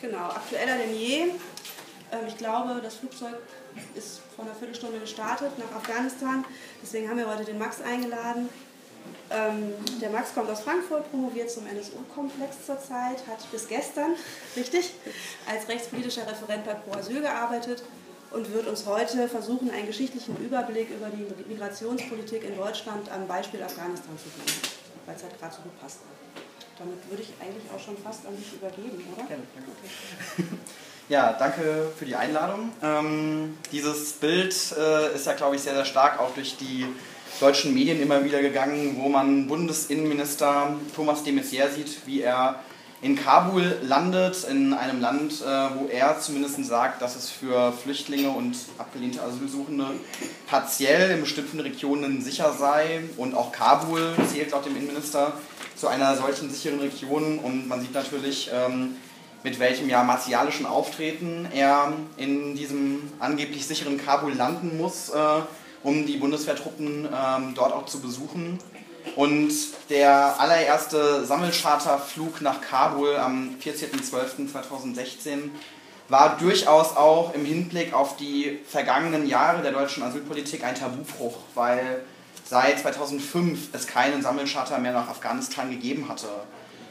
Genau, aktueller denn je. Ähm, ich glaube, das Flugzeug ist vor einer Viertelstunde gestartet nach Afghanistan. Deswegen haben wir heute den Max eingeladen. Ähm, der Max kommt aus Frankfurt, promoviert zum NSU-Komplex zurzeit, hat bis gestern, richtig, als rechtspolitischer Referent bei Pro Asyl gearbeitet und wird uns heute versuchen, einen geschichtlichen Überblick über die Migrationspolitik in Deutschland am Beispiel Afghanistan zu geben, weil es halt gerade so gut passt. Damit würde ich eigentlich auch schon fast an dich übergeben, oder? Gerne. Okay. Ja, danke für die Einladung. Ähm, dieses Bild äh, ist ja, glaube ich, sehr, sehr stark auch durch die deutschen Medien immer wieder gegangen, wo man Bundesinnenminister Thomas de Maizière sieht, wie er in Kabul landet, in einem Land, äh, wo er zumindest sagt, dass es für Flüchtlinge und abgelehnte Asylsuchende partiell in bestimmten Regionen sicher sei. Und auch Kabul zählt laut dem Innenminister zu einer solchen sicheren Region. Und man sieht natürlich, ähm, mit welchem ja martialischen Auftreten er in diesem angeblich sicheren Kabul landen muss, äh, um die Bundeswehrtruppen ähm, dort auch zu besuchen. Und der allererste Sammelcharterflug nach Kabul am 14.12.2016 war durchaus auch im Hinblick auf die vergangenen Jahre der deutschen Asylpolitik ein Tabubruch, weil seit 2005 es keinen Sammelcharter mehr nach Afghanistan gegeben hatte.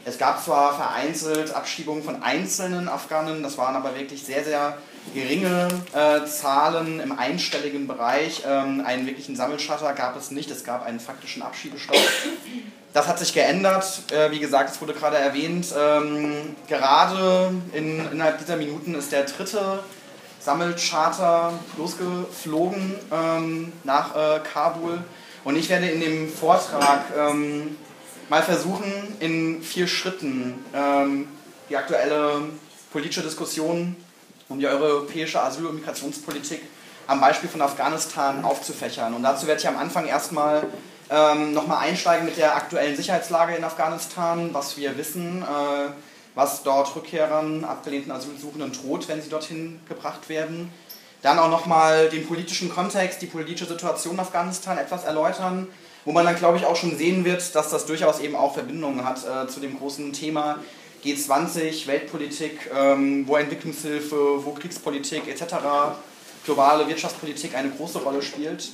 Es gab zwar vereinzelt Abschiebungen von einzelnen Afghanen, das waren aber wirklich sehr, sehr geringe äh, Zahlen im einstelligen Bereich. Ähm, einen wirklichen Sammelschatter gab es nicht, es gab einen faktischen Abschiebestopp. Das hat sich geändert, äh, wie gesagt, es wurde gerade erwähnt. Ähm, gerade in, innerhalb dieser Minuten ist der dritte Sammelcharter losgeflogen ähm, nach äh, Kabul. Und ich werde in dem Vortrag ähm, mal versuchen, in vier Schritten ähm, die aktuelle politische Diskussion um die europäische Asyl- und Migrationspolitik am Beispiel von Afghanistan aufzufächern. Und dazu werde ich am Anfang erstmal ähm, nochmal einsteigen mit der aktuellen Sicherheitslage in Afghanistan, was wir wissen, äh, was dort Rückkehrern, abgelehnten Asylsuchenden droht, wenn sie dorthin gebracht werden. Dann auch nochmal den politischen Kontext, die politische Situation in Afghanistan etwas erläutern wo man dann, glaube ich, auch schon sehen wird, dass das durchaus eben auch Verbindungen hat äh, zu dem großen Thema G20, Weltpolitik, ähm, wo Entwicklungshilfe, wo Kriegspolitik etc., globale Wirtschaftspolitik eine große Rolle spielt.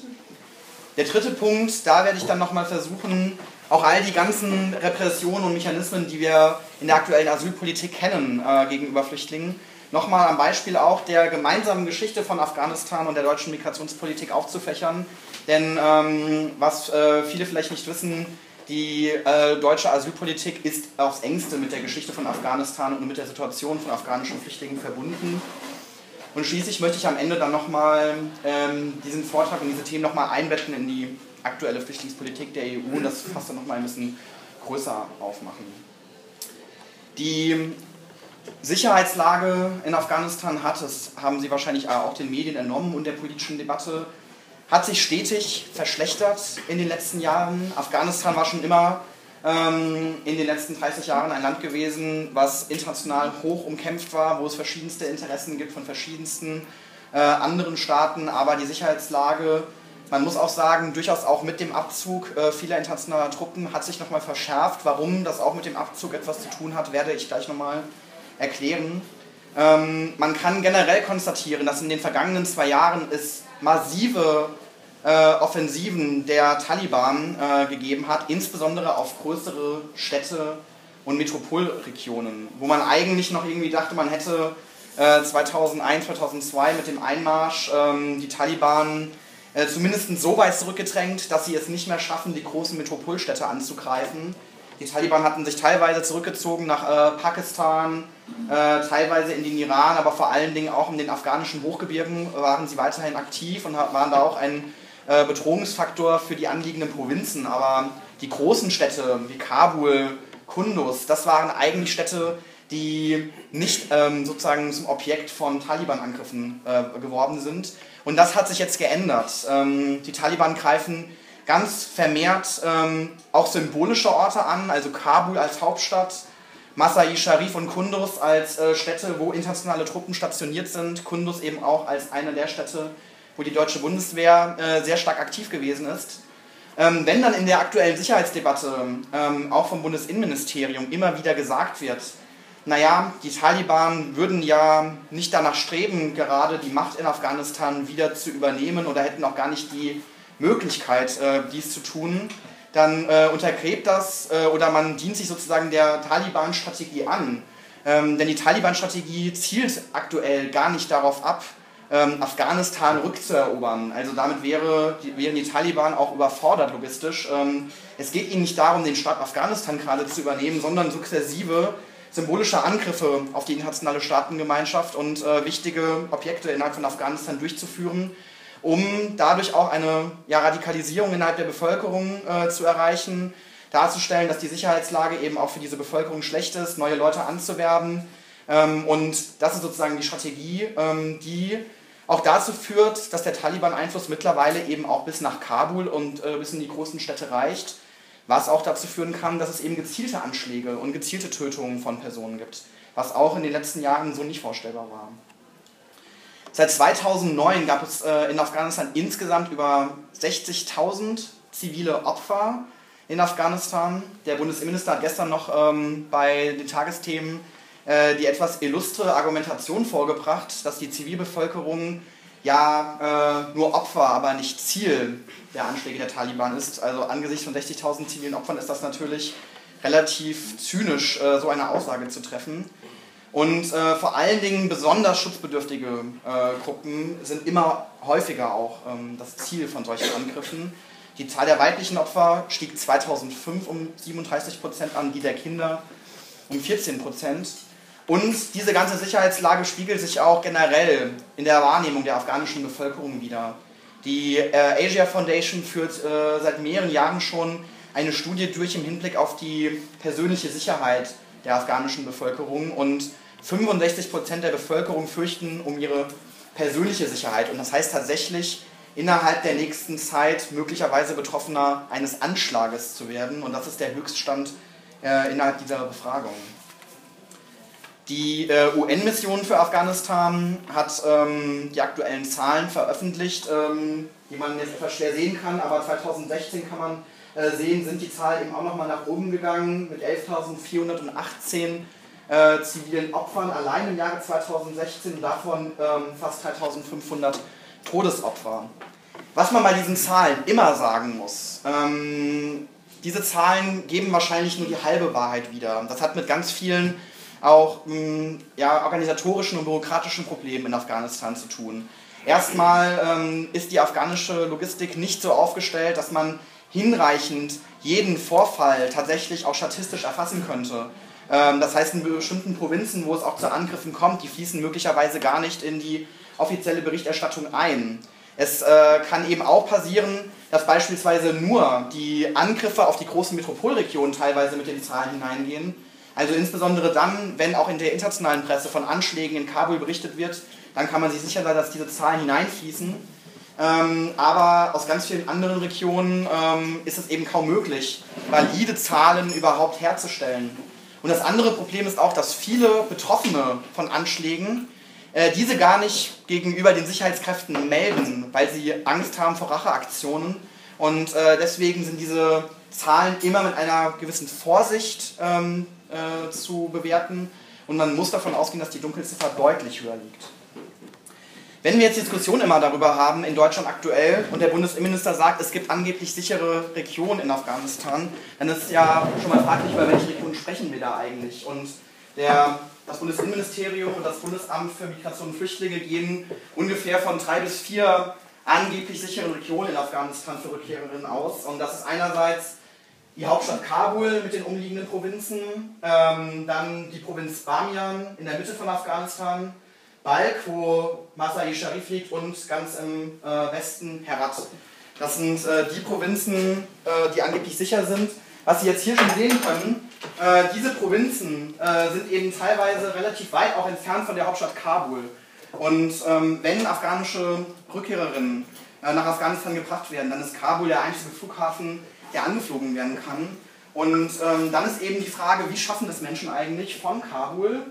Der dritte Punkt, da werde ich dann nochmal versuchen, auch all die ganzen Repressionen und Mechanismen, die wir in der aktuellen Asylpolitik kennen äh, gegenüber Flüchtlingen, nochmal am Beispiel auch der gemeinsamen Geschichte von Afghanistan und der deutschen Migrationspolitik aufzufächern, denn ähm, was äh, viele vielleicht nicht wissen, die äh, deutsche Asylpolitik ist aufs engste mit der Geschichte von Afghanistan und mit der Situation von afghanischen Flüchtlingen verbunden. Und schließlich möchte ich am Ende dann nochmal ähm, diesen Vortrag und diese Themen nochmal einbetten in die aktuelle Flüchtlingspolitik der EU und das fast dann nochmal ein bisschen größer aufmachen. Die Sicherheitslage in Afghanistan hat, das haben Sie wahrscheinlich auch den Medien entnommen und der politischen Debatte, hat sich stetig verschlechtert in den letzten Jahren. Afghanistan war schon immer ähm, in den letzten 30 Jahren ein Land gewesen, was international hoch umkämpft war, wo es verschiedenste Interessen gibt von verschiedensten äh, anderen Staaten, aber die Sicherheitslage, man muss auch sagen, durchaus auch mit dem Abzug äh, vieler internationaler Truppen hat sich nochmal verschärft. Warum das auch mit dem Abzug etwas zu tun hat, werde ich gleich nochmal erklären. Ähm, man kann generell konstatieren, dass in den vergangenen zwei Jahren es massive äh, Offensiven der Taliban äh, gegeben hat, insbesondere auf größere Städte und Metropolregionen, wo man eigentlich noch irgendwie dachte, man hätte äh, 2001, 2002 mit dem Einmarsch ähm, die Taliban äh, zumindest so weit zurückgedrängt, dass sie es nicht mehr schaffen, die großen Metropolstädte anzugreifen. Die Taliban hatten sich teilweise zurückgezogen nach äh, Pakistan, äh, teilweise in den Iran, aber vor allen Dingen auch in den afghanischen Hochgebirgen waren sie weiterhin aktiv und waren da auch ein äh, Bedrohungsfaktor für die anliegenden Provinzen. Aber die großen Städte wie Kabul, Kunduz, das waren eigentlich Städte, die nicht ähm, sozusagen zum Objekt von Taliban-Angriffen äh, geworden sind. Und das hat sich jetzt geändert. Ähm, die Taliban greifen ganz vermehrt ähm, auch symbolische Orte an, also Kabul als Hauptstadt, Masai Sharif und Kunduz als äh, Städte, wo internationale Truppen stationiert sind, Kunduz eben auch als eine der Städte, wo die deutsche Bundeswehr äh, sehr stark aktiv gewesen ist. Ähm, wenn dann in der aktuellen Sicherheitsdebatte ähm, auch vom Bundesinnenministerium immer wieder gesagt wird, naja, die Taliban würden ja nicht danach streben, gerade die Macht in Afghanistan wieder zu übernehmen oder hätten auch gar nicht die Möglichkeit, äh, dies zu tun, dann äh, untergräbt das äh, oder man dient sich sozusagen der Taliban-Strategie an. Ähm, denn die Taliban-Strategie zielt aktuell gar nicht darauf ab, ähm, Afghanistan rückzuerobern. Also damit wäre, die, wären die Taliban auch überfordert logistisch. Ähm, es geht ihnen nicht darum, den Staat Afghanistan gerade zu übernehmen, sondern sukzessive symbolische Angriffe auf die internationale Staatengemeinschaft und äh, wichtige Objekte innerhalb von Afghanistan durchzuführen, um dadurch auch eine ja, Radikalisierung innerhalb der Bevölkerung äh, zu erreichen, darzustellen, dass die Sicherheitslage eben auch für diese Bevölkerung schlecht ist, neue Leute anzuwerben. Ähm, und das ist sozusagen die Strategie, ähm, die auch dazu führt, dass der Taliban-Einfluss mittlerweile eben auch bis nach Kabul und äh, bis in die großen Städte reicht was auch dazu führen kann, dass es eben gezielte Anschläge und gezielte Tötungen von Personen gibt, was auch in den letzten Jahren so nicht vorstellbar war. Seit 2009 gab es äh, in Afghanistan insgesamt über 60.000 zivile Opfer in Afghanistan. Der Bundesinnenminister hat gestern noch ähm, bei den Tagesthemen äh, die etwas illustre Argumentation vorgebracht, dass die Zivilbevölkerung ja äh, nur Opfer, aber nicht Ziel der Anschläge der Taliban ist. Also angesichts von 60.000 zivilen Opfern ist das natürlich relativ zynisch, äh, so eine Aussage zu treffen. Und äh, vor allen Dingen besonders schutzbedürftige äh, Gruppen sind immer häufiger auch ähm, das Ziel von solchen Angriffen. Die Zahl der weiblichen Opfer stieg 2005 um 37 Prozent an, die der Kinder um 14 Prozent. Und diese ganze Sicherheitslage spiegelt sich auch generell in der Wahrnehmung der afghanischen Bevölkerung wieder. Die äh, Asia Foundation führt äh, seit mehreren Jahren schon eine Studie durch im Hinblick auf die persönliche Sicherheit der afghanischen Bevölkerung und 65 Prozent der Bevölkerung fürchten um ihre persönliche Sicherheit. Und das heißt tatsächlich, innerhalb der nächsten Zeit möglicherweise Betroffener eines Anschlages zu werden. Und das ist der Höchststand äh, innerhalb dieser Befragung. Die äh, UN-Mission für Afghanistan hat ähm, die aktuellen Zahlen veröffentlicht, ähm, die man jetzt etwas schwer sehen kann, aber 2016 kann man äh, sehen, sind die Zahlen eben auch nochmal nach oben gegangen mit 11.418 äh, zivilen Opfern allein im Jahre 2016 und davon ähm, fast 3.500 Todesopfer. Was man bei diesen Zahlen immer sagen muss, ähm, diese Zahlen geben wahrscheinlich nur die halbe Wahrheit wieder. Das hat mit ganz vielen auch mh, hm, ja, organisatorischen und bürokratischen Problemen in Afghanistan zu tun. Erstmal ähm, ist die afghanische Logistik nicht so aufgestellt, dass man hinreichend jeden Vorfall tatsächlich auch statistisch erfassen könnte. Ähm, das heißt, in bestimmten Provinzen, wo es auch zu Angriffen kommt, die fließen möglicherweise gar nicht in die offizielle Berichterstattung ein. Es äh, kann eben auch passieren, dass beispielsweise nur die Angriffe auf die großen Metropolregionen teilweise mit den Zahlen hineingehen also insbesondere dann, wenn auch in der internationalen Presse von Anschlägen in Kabul berichtet wird, dann kann man sich sicher sein, dass diese Zahlen hineinfließen. Ähm, aber aus ganz vielen anderen Regionen ähm, ist es eben kaum möglich, valide Zahlen überhaupt herzustellen. Und das andere Problem ist auch, dass viele Betroffene von Anschlägen äh, diese gar nicht gegenüber den Sicherheitskräften melden, weil sie Angst haben vor Racheaktionen. Und äh, deswegen sind diese Zahlen immer mit einer gewissen Vorsicht ähm, äh, zu bewerten und man muss davon ausgehen, dass die Dunkelziffer deutlich höher liegt. Wenn wir jetzt Diskussionen immer darüber haben, in Deutschland aktuell, und der Bundesinnenminister sagt, es gibt angeblich sichere Regionen in Afghanistan, dann ist ja schon mal fraglich, über welche Regionen sprechen wir da eigentlich. Und der, das Bundesinnenministerium und das Bundesamt für Migration und Flüchtlinge gehen ungefähr von drei bis vier angeblich sicheren Regionen in Afghanistan für Rückkehrerinnen aus. Und das ist einerseits die Hauptstadt Kabul mit den umliegenden Provinzen, ähm, dann die Provinz Bamiyan in der Mitte von Afghanistan, Balk, wo Masai Sharif liegt und ganz im äh, Westen Herat. Das sind äh, die Provinzen, äh, die angeblich sicher sind. Was Sie jetzt hier schon sehen können, äh, diese Provinzen äh, sind eben teilweise relativ weit auch entfernt von der Hauptstadt Kabul. Und ähm, wenn afghanische Rückkehrerinnen äh, nach Afghanistan gebracht werden, dann ist Kabul der einzige Flughafen, der angeflogen werden kann. Und ähm, dann ist eben die Frage, wie schaffen es Menschen eigentlich von Kabul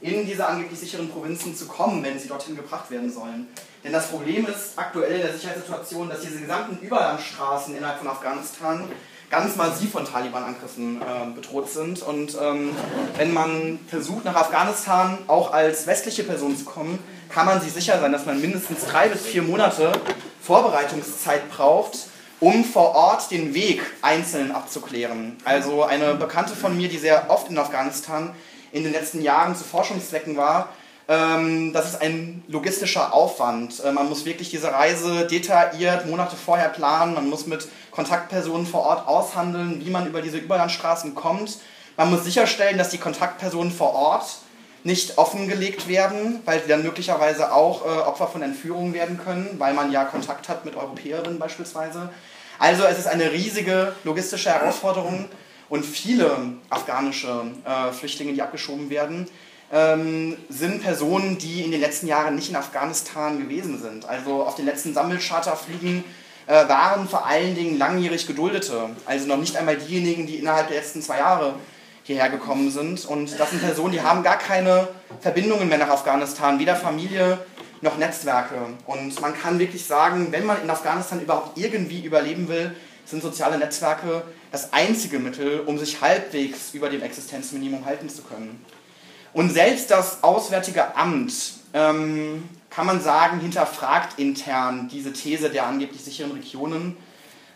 in diese angeblich sicheren Provinzen zu kommen, wenn sie dorthin gebracht werden sollen. Denn das Problem ist aktuell in der Sicherheitssituation, dass diese gesamten Überlandstraßen innerhalb von Afghanistan ganz massiv von Taliban-Angriffen äh, bedroht sind. Und ähm, wenn man versucht, nach Afghanistan auch als westliche Person zu kommen, kann man sich sicher sein, dass man mindestens drei bis vier Monate Vorbereitungszeit braucht, um vor Ort den Weg einzeln abzuklären. Also eine Bekannte von mir, die sehr oft in Afghanistan in den letzten Jahren zu Forschungszwecken war, ähm, das ist ein logistischer Aufwand. Äh, man muss wirklich diese Reise detailliert Monate vorher planen, man muss mit Kontaktpersonen vor Ort aushandeln, wie man über diese Überlandstraßen kommt. Man muss sicherstellen, dass die Kontaktpersonen vor Ort nicht offengelegt werden, weil sie dann möglicherweise auch äh, Opfer von Entführungen werden können, weil man ja Kontakt hat mit Europäerinnen beispielsweise. Also es ist eine riesige logistische Herausforderung und viele afghanische äh, Flüchtlinge, die abgeschoben werden, ähm, sind Personen, die in den letzten Jahren nicht in Afghanistan gewesen sind. Also auf den letzten Sammelcharterflügen äh, waren vor allen Dingen langjährig Geduldete, also noch nicht einmal diejenigen, die innerhalb der letzten zwei Jahre hierher gekommen sind. Und das sind Personen, die haben gar keine Verbindungen mehr nach Afghanistan, weder Familie noch Netzwerke. Und man kann wirklich sagen, wenn man in Afghanistan überhaupt irgendwie überleben will, sind soziale Netzwerke das einzige Mittel, um sich halbwegs über dem Existenzminimum halten zu können. Und selbst das Auswärtige Amt, ähm, kann man sagen, hinterfragt intern diese These der angeblich sicheren Regionen.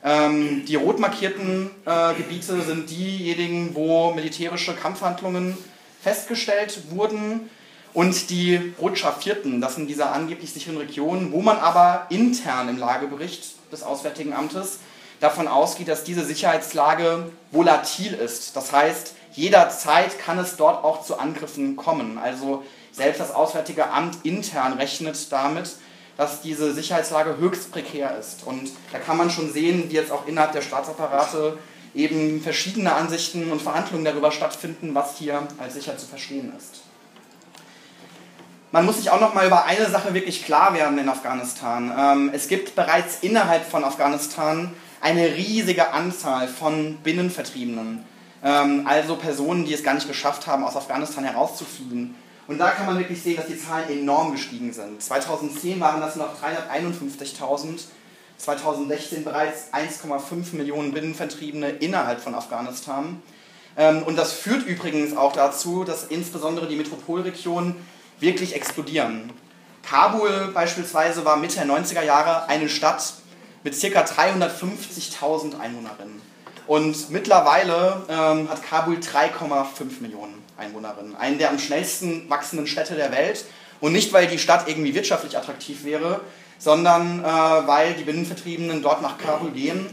Ähm, die rot markierten äh, Gebiete sind diejenigen, wo militärische Kampfhandlungen festgestellt wurden. Und die rot schaffierten, das sind diese angeblich sicheren Regionen, wo man aber intern im Lagebericht des Auswärtigen Amtes davon ausgeht, dass diese Sicherheitslage volatil ist. Das heißt, jederzeit kann es dort auch zu Angriffen kommen. Also selbst das Auswärtige Amt intern rechnet damit, dass diese Sicherheitslage höchst prekär ist. Und da kann man schon sehen, wie jetzt auch innerhalb der Staatsapparate eben verschiedene Ansichten und Verhandlungen darüber stattfinden, was hier als sicher zu verstehen ist. Man muss sich auch noch mal über eine Sache wirklich klar werden in Afghanistan. Ähm, es gibt bereits innerhalb von Afghanistan eine riesige Anzahl von Binnenvertriebenen. Ähm, also Personen, die es gar nicht geschafft haben, aus Afghanistan herauszufliehen. Und da kann man wirklich sehen, dass die Zahlen enorm gestiegen sind. 2010 waren das noch 351.000, 2016 bereits 1,5 Millionen Binnenvertriebene innerhalb von Afghanistan. Ähm, und das führt übrigens auch dazu, dass insbesondere die Metropolregionen wirklich explodieren. Kabul beispielsweise war Mitte der 90er Jahre eine Stadt mit ca. 350.000 Einwohnerinnen. Und mittlerweile ähm, hat Kabul 3,5 Millionen Einwohnerinnen. Eine der am schnellsten wachsenden Städte der Welt. Und nicht, weil die Stadt irgendwie wirtschaftlich attraktiv wäre, sondern äh, weil die Binnenvertriebenen dort nach Kabul gehen.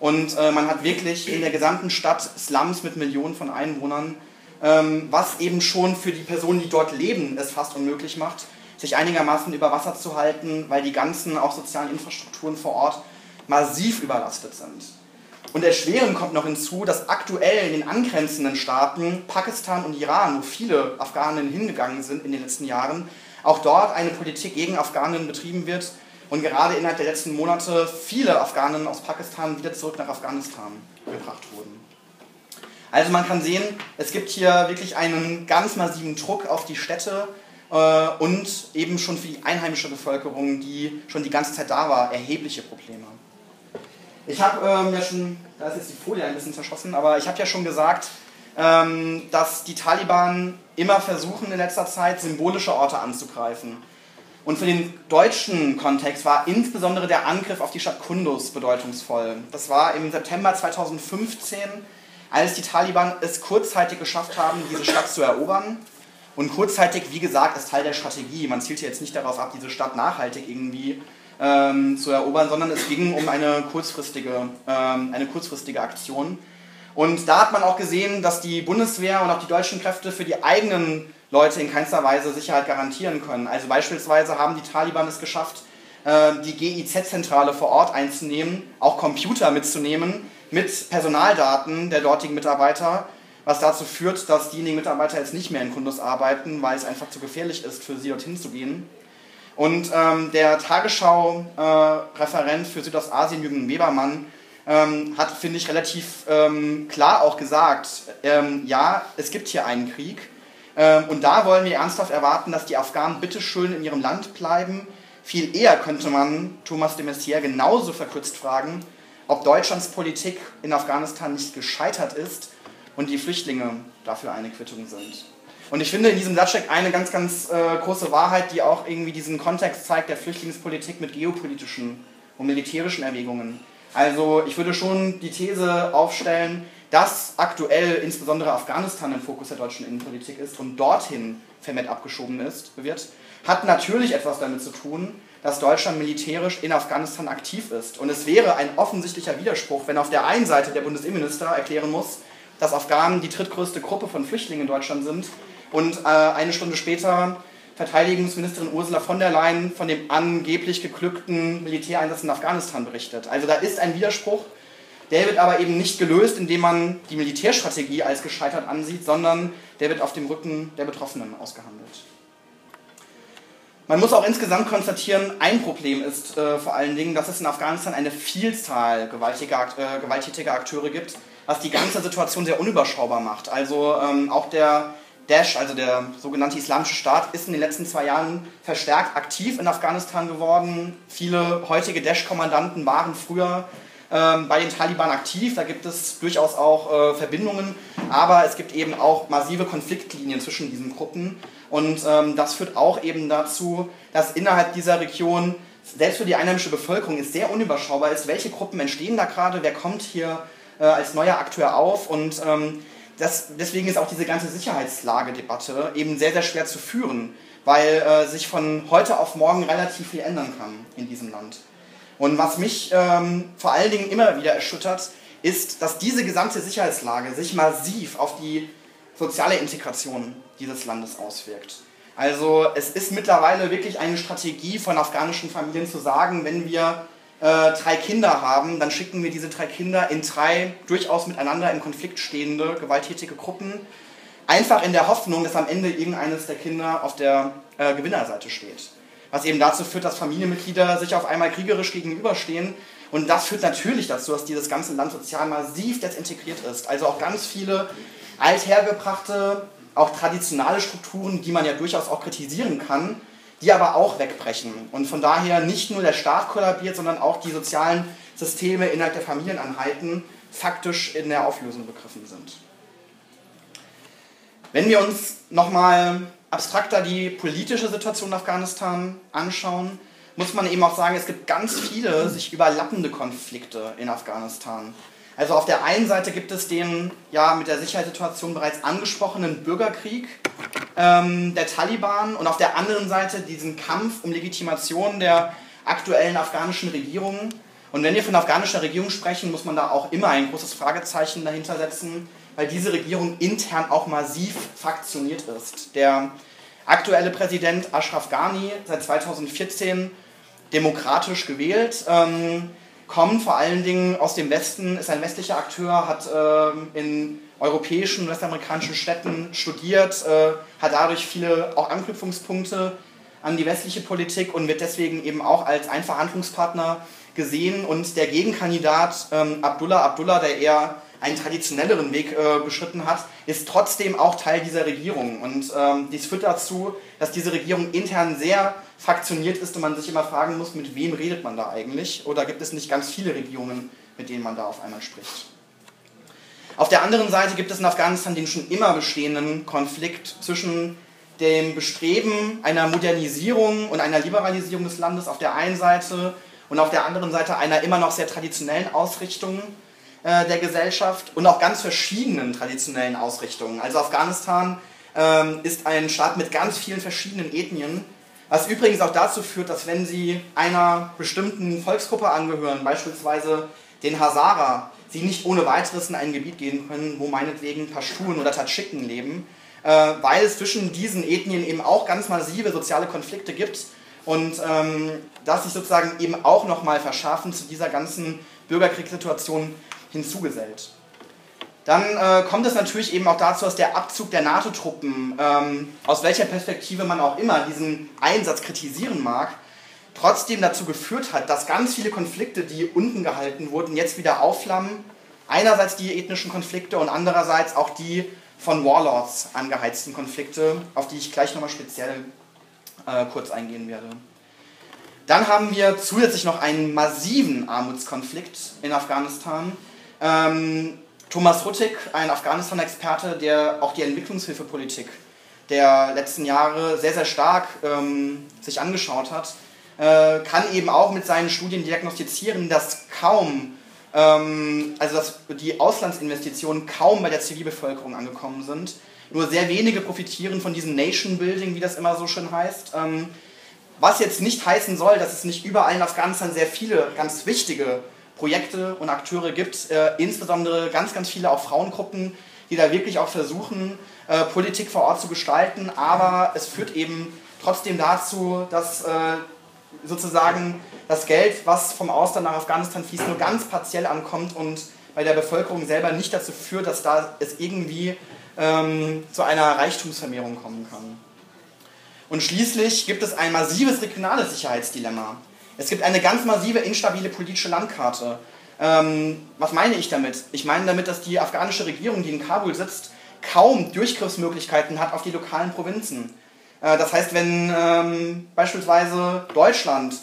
Und äh, man hat wirklich in der gesamten Stadt Slums mit Millionen von Einwohnern, ähm, was eben schon für die Personen, die dort leben, es fast unmöglich macht, sich einigermaßen über Wasser zu halten, weil die ganzen auch sozialen Infrastrukturen vor Ort massiv überlastet sind. Und erschwerend kommt noch hinzu, dass aktuell in den angrenzenden Staaten, Pakistan und Iran, wo viele Afghanen hingegangen sind in den letzten Jahren, auch dort eine Politik gegen Afghanen betrieben wird und gerade innerhalb der letzten Monate viele Afghanen aus Pakistan wieder zurück nach Afghanistan gebracht wurden. Also man kann sehen, es gibt hier wirklich einen ganz massiven Druck auf die Städte äh, und eben schon für die einheimische Bevölkerung, die schon die ganze Zeit da war, erhebliche Probleme. Ich habe ähm, ja schon, da ist jetzt die Folie ein bisschen zerschossen, aber ich habe ja schon gesagt, ähm, dass die Taliban immer versuchen in letzter Zeit symbolische Orte anzugreifen. Und für den deutschen Kontext war insbesondere der Angriff auf die Stadt Kunduz bedeutungsvoll. Das war im September 2015, als die Taliban es kurzzeitig geschafft haben, diese Stadt zu erobern. Und kurzzeitig, wie gesagt, ist Teil der Strategie. Man zielt jetzt nicht darauf ab, diese Stadt nachhaltig irgendwie ähm, zu erobern, sondern es ging um eine kurzfristige, ähm, eine kurzfristige Aktion. Und da hat man auch gesehen, dass die Bundeswehr und auch die deutschen Kräfte für die eigenen Leute in keinster Weise Sicherheit garantieren können. Also beispielsweise haben die Taliban es geschafft, äh, die GIZ-Zentrale vor Ort einzunehmen, auch Computer mitzunehmen mit Personaldaten der dortigen Mitarbeiter, was dazu führt, dass diejenigen Mitarbeiter jetzt nicht mehr in Kundus arbeiten, weil es einfach zu gefährlich ist, für sie dorthin zu gehen. Und ähm, der Tagesschau-Referent äh, für Südostasien, Jürgen Webermann, ähm, hat, finde ich, relativ ähm, klar auch gesagt, ähm, ja, es gibt hier einen Krieg. Ähm, und da wollen wir ernsthaft erwarten, dass die Afghanen bitteschön in ihrem Land bleiben. Viel eher könnte man Thomas de Maizière genauso verkürzt fragen, ob Deutschlands Politik in Afghanistan nicht gescheitert ist und die Flüchtlinge dafür eine Quittung sind. Und ich finde in diesem steckt eine ganz, ganz äh, große Wahrheit, die auch irgendwie diesen Kontext zeigt der Flüchtlingspolitik mit geopolitischen und militärischen Erwägungen. Also ich würde schon die These aufstellen, dass aktuell insbesondere Afghanistan im Fokus der deutschen Innenpolitik ist und dorthin vermehrt abgeschoben ist, wird, hat natürlich etwas damit zu tun, dass Deutschland militärisch in Afghanistan aktiv ist. Und es wäre ein offensichtlicher Widerspruch, wenn auf der einen Seite der Bundesinnenminister erklären muss, dass Afghanen die drittgrößte Gruppe von Flüchtlingen in Deutschland sind und äh, eine Stunde später Verteidigungsministerin Ursula von der Leyen von dem angeblich geglückten Militäreinsatz in Afghanistan berichtet. Also da ist ein Widerspruch, der wird aber eben nicht gelöst, indem man die Militärstrategie als gescheitert ansieht, sondern der wird auf dem Rücken der Betroffenen ausgehandelt. Man muss auch insgesamt konstatieren, ein Problem ist äh, vor allen Dingen, dass es in Afghanistan eine Vielzahl gewaltiger, äh, gewalttätiger Akteure gibt, was die ganze Situation sehr unüberschaubar macht. Also ähm, auch der Daesh, also der sogenannte Islamische Staat, ist in den letzten zwei Jahren verstärkt aktiv in Afghanistan geworden. Viele heutige Daesh-Kommandanten waren früher ähm, bei den Taliban aktiv. Da gibt es durchaus auch äh, Verbindungen, aber es gibt eben auch massive Konfliktlinien zwischen diesen Gruppen. Und ähm, das führt auch eben dazu, dass innerhalb dieser Region selbst für die einheimische Bevölkerung es sehr unüberschaubar ist, welche Gruppen entstehen da gerade, wer kommt hier äh, als neuer Akteur auf und ähm, das, deswegen ist auch diese ganze Sicherheitslagedebatte eben sehr, sehr schwer zu führen, weil äh, sich von heute auf morgen relativ viel ändern kann in diesem Land. Und was mich ähm, vor allen Dingen immer wieder erschüttert, ist, dass diese gesamte Sicherheitslage sich massiv auf die soziale Integration dieses Landes auswirkt. Also es ist mittlerweile wirklich eine Strategie von afghanischen Familien zu sagen, wenn wir äh, drei Kinder haben, dann schicken wir diese drei Kinder in drei durchaus miteinander im Konflikt stehende, gewalttätige Gruppen, einfach in der Hoffnung, dass am Ende irgendeines der Kinder auf der äh, Gewinnerseite steht. Was eben dazu führt, dass Familienmitglieder sich auf einmal kriegerisch gegenüberstehen. Und das führt natürlich dazu, dass dieses ganze Land sozial massiv desintegriert ist. Also auch ganz viele althergebrachte, auch traditionale Strukturen, die man ja durchaus auch kritisieren kann, die aber auch wegbrechen. Und von daher nicht nur der Staat kollabiert, sondern auch die sozialen Systeme innerhalb der Familieneinheiten faktisch in der Auflösung begriffen sind. Wenn wir uns nochmal abstrakter die politische Situation in Afghanistan anschauen, muss man eben auch sagen, es gibt ganz viele sich überlappende Konflikte in Afghanistan. Also auf der einen Seite gibt es den ja mit der Sicherheitssituation bereits angesprochenen Bürgerkrieg ähm, der Taliban und auf der anderen Seite diesen Kampf um Legitimation der aktuellen afghanischen Regierung. Und wenn wir von afghanischer Regierung sprechen, muss man da auch immer ein großes Fragezeichen dahinter setzen, weil diese Regierung intern auch massiv fraktioniert ist. Der aktuelle Präsident Ashraf Ghani, seit 2014 demokratisch gewählt, ähm, kommt vor allen Dingen aus dem Westen, ist ein westlicher Akteur, hat äh, in europäischen, westamerikanischen Städten studiert, äh, hat dadurch viele auch Anknüpfungspunkte an die westliche Politik und wird deswegen eben auch als ein Verhandlungspartner gesehen. Und der Gegenkandidat ähm, Abdullah Abdullah, der eher einen traditionelleren Weg äh, beschritten hat, ist trotzdem auch Teil dieser Regierung. Und ähm, dies führt dazu, dass diese Regierung intern sehr fraktioniert ist und man sich immer fragen muss, mit wem redet man da eigentlich? Oder gibt es nicht ganz viele Regierungen, mit denen man da auf einmal spricht? Auf der anderen Seite gibt es in Afghanistan den schon immer bestehenden Konflikt zwischen dem Bestreben einer Modernisierung und einer Liberalisierung des Landes auf der einen Seite und auf der anderen Seite einer immer noch sehr traditionellen Ausrichtung äh, der Gesellschaft und auch ganz verschiedenen traditionellen Ausrichtungen. Also Afghanistan ähm, ist ein Staat mit ganz vielen verschiedenen Ethnien, was übrigens auch dazu führt, dass wenn Sie einer bestimmten Volksgruppe angehören, beispielsweise den Hazara, Sie nicht ohne weiteres in ein Gebiet gehen können, wo meinetwegen Pashtun oder Tadschiken leben, äh, weil es zwischen diesen Ethnien eben auch ganz massive soziale Konflikte gibt und ähm, das sich sozusagen eben auch nochmal verschärfen zu dieser ganzen Bürgerkriegssituation hinzugesellt. Dann äh, kommt es natürlich eben auch dazu, dass der Abzug der NATO-Truppen, ähm, aus welcher Perspektive man auch immer diesen Einsatz kritisieren mag, trotzdem dazu geführt hat, dass ganz viele Konflikte, die unten gehalten wurden, jetzt wieder aufflammen. Einerseits die ethnischen Konflikte und andererseits auch die von Warlords angeheizten Konflikte, auf die ich gleich nochmal speziell äh, kurz eingehen werde. Dann haben wir zusätzlich noch einen massiven Armutskonflikt in Afghanistan. Ähm, Thomas Ruttig, ein Afghanistan-Experte, der auch die Entwicklungshilfepolitik der letzten Jahre sehr, sehr stark ähm, sich angeschaut hat, äh, kann eben auch mit seinen Studien diagnostizieren, dass kaum, ähm, also dass die Auslandsinvestitionen kaum bei der Zivilbevölkerung angekommen sind. Nur sehr wenige profitieren von diesem Nation Building, wie das immer so schön heißt. Ähm, was jetzt nicht heißen soll, dass es nicht überall in Afghanistan sehr viele ganz wichtige Projekte und Akteure gibt, äh, insbesondere ganz, ganz viele auch Frauengruppen, die da wirklich auch versuchen, äh, Politik vor Ort zu gestalten, aber es führt eben trotzdem dazu, dass äh, sozusagen das Geld, was vom Ausland nach Afghanistan fließt, nur ganz partiell ankommt und bei der Bevölkerung selber nicht dazu führt, dass da es irgendwie ähm, zu einer Reichtumsvermehrung kommen kann. Und schließlich gibt es ein massives regionales Sicherheitsdilemma. Es gibt eine ganz massive, instabile politische Landkarte. Ähm, was meine ich damit? Ich meine damit, dass die afghanische Regierung, die in Kabul sitzt, kaum Durchgriffsmöglichkeiten hat auf die lokalen Provinzen. Äh, das heißt, wenn ähm, beispielsweise Deutschland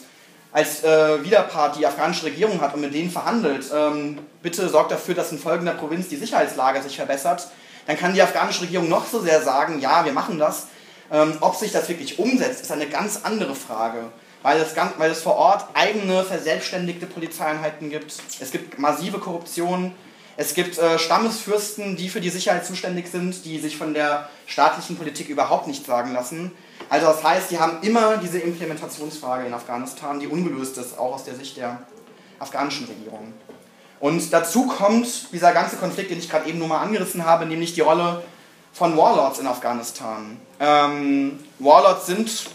als äh, Widerpart die afghanische Regierung hat und mit denen verhandelt, ähm, bitte sorgt dafür, dass in folgender Provinz die Sicherheitslage sich verbessert, dann kann die afghanische Regierung noch so sehr sagen, ja, wir machen das. Ähm, ob sich das wirklich umsetzt, ist eine ganz andere Frage weil es, ganz, weil es vor Ort eigene verselbstständigte Polizeieinheiten gibt. Es gibt massive Korruption. Es gibt äh, Stammesfürsten, die für die Sicherheit zuständig sind, die sich von der staatlichen Politik überhaupt nichts sagen lassen. Also das heißt, die haben immer diese Implementationsfrage in Afghanistan, die ungelöst ist, auch aus der Sicht der afghanischen Regierung. Und dazu kommt dieser ganze Konflikt, den ich gerade eben nur mal angerissen habe, nämlich die Rolle von Warlords in Afghanistan. Ähm, Warlords sind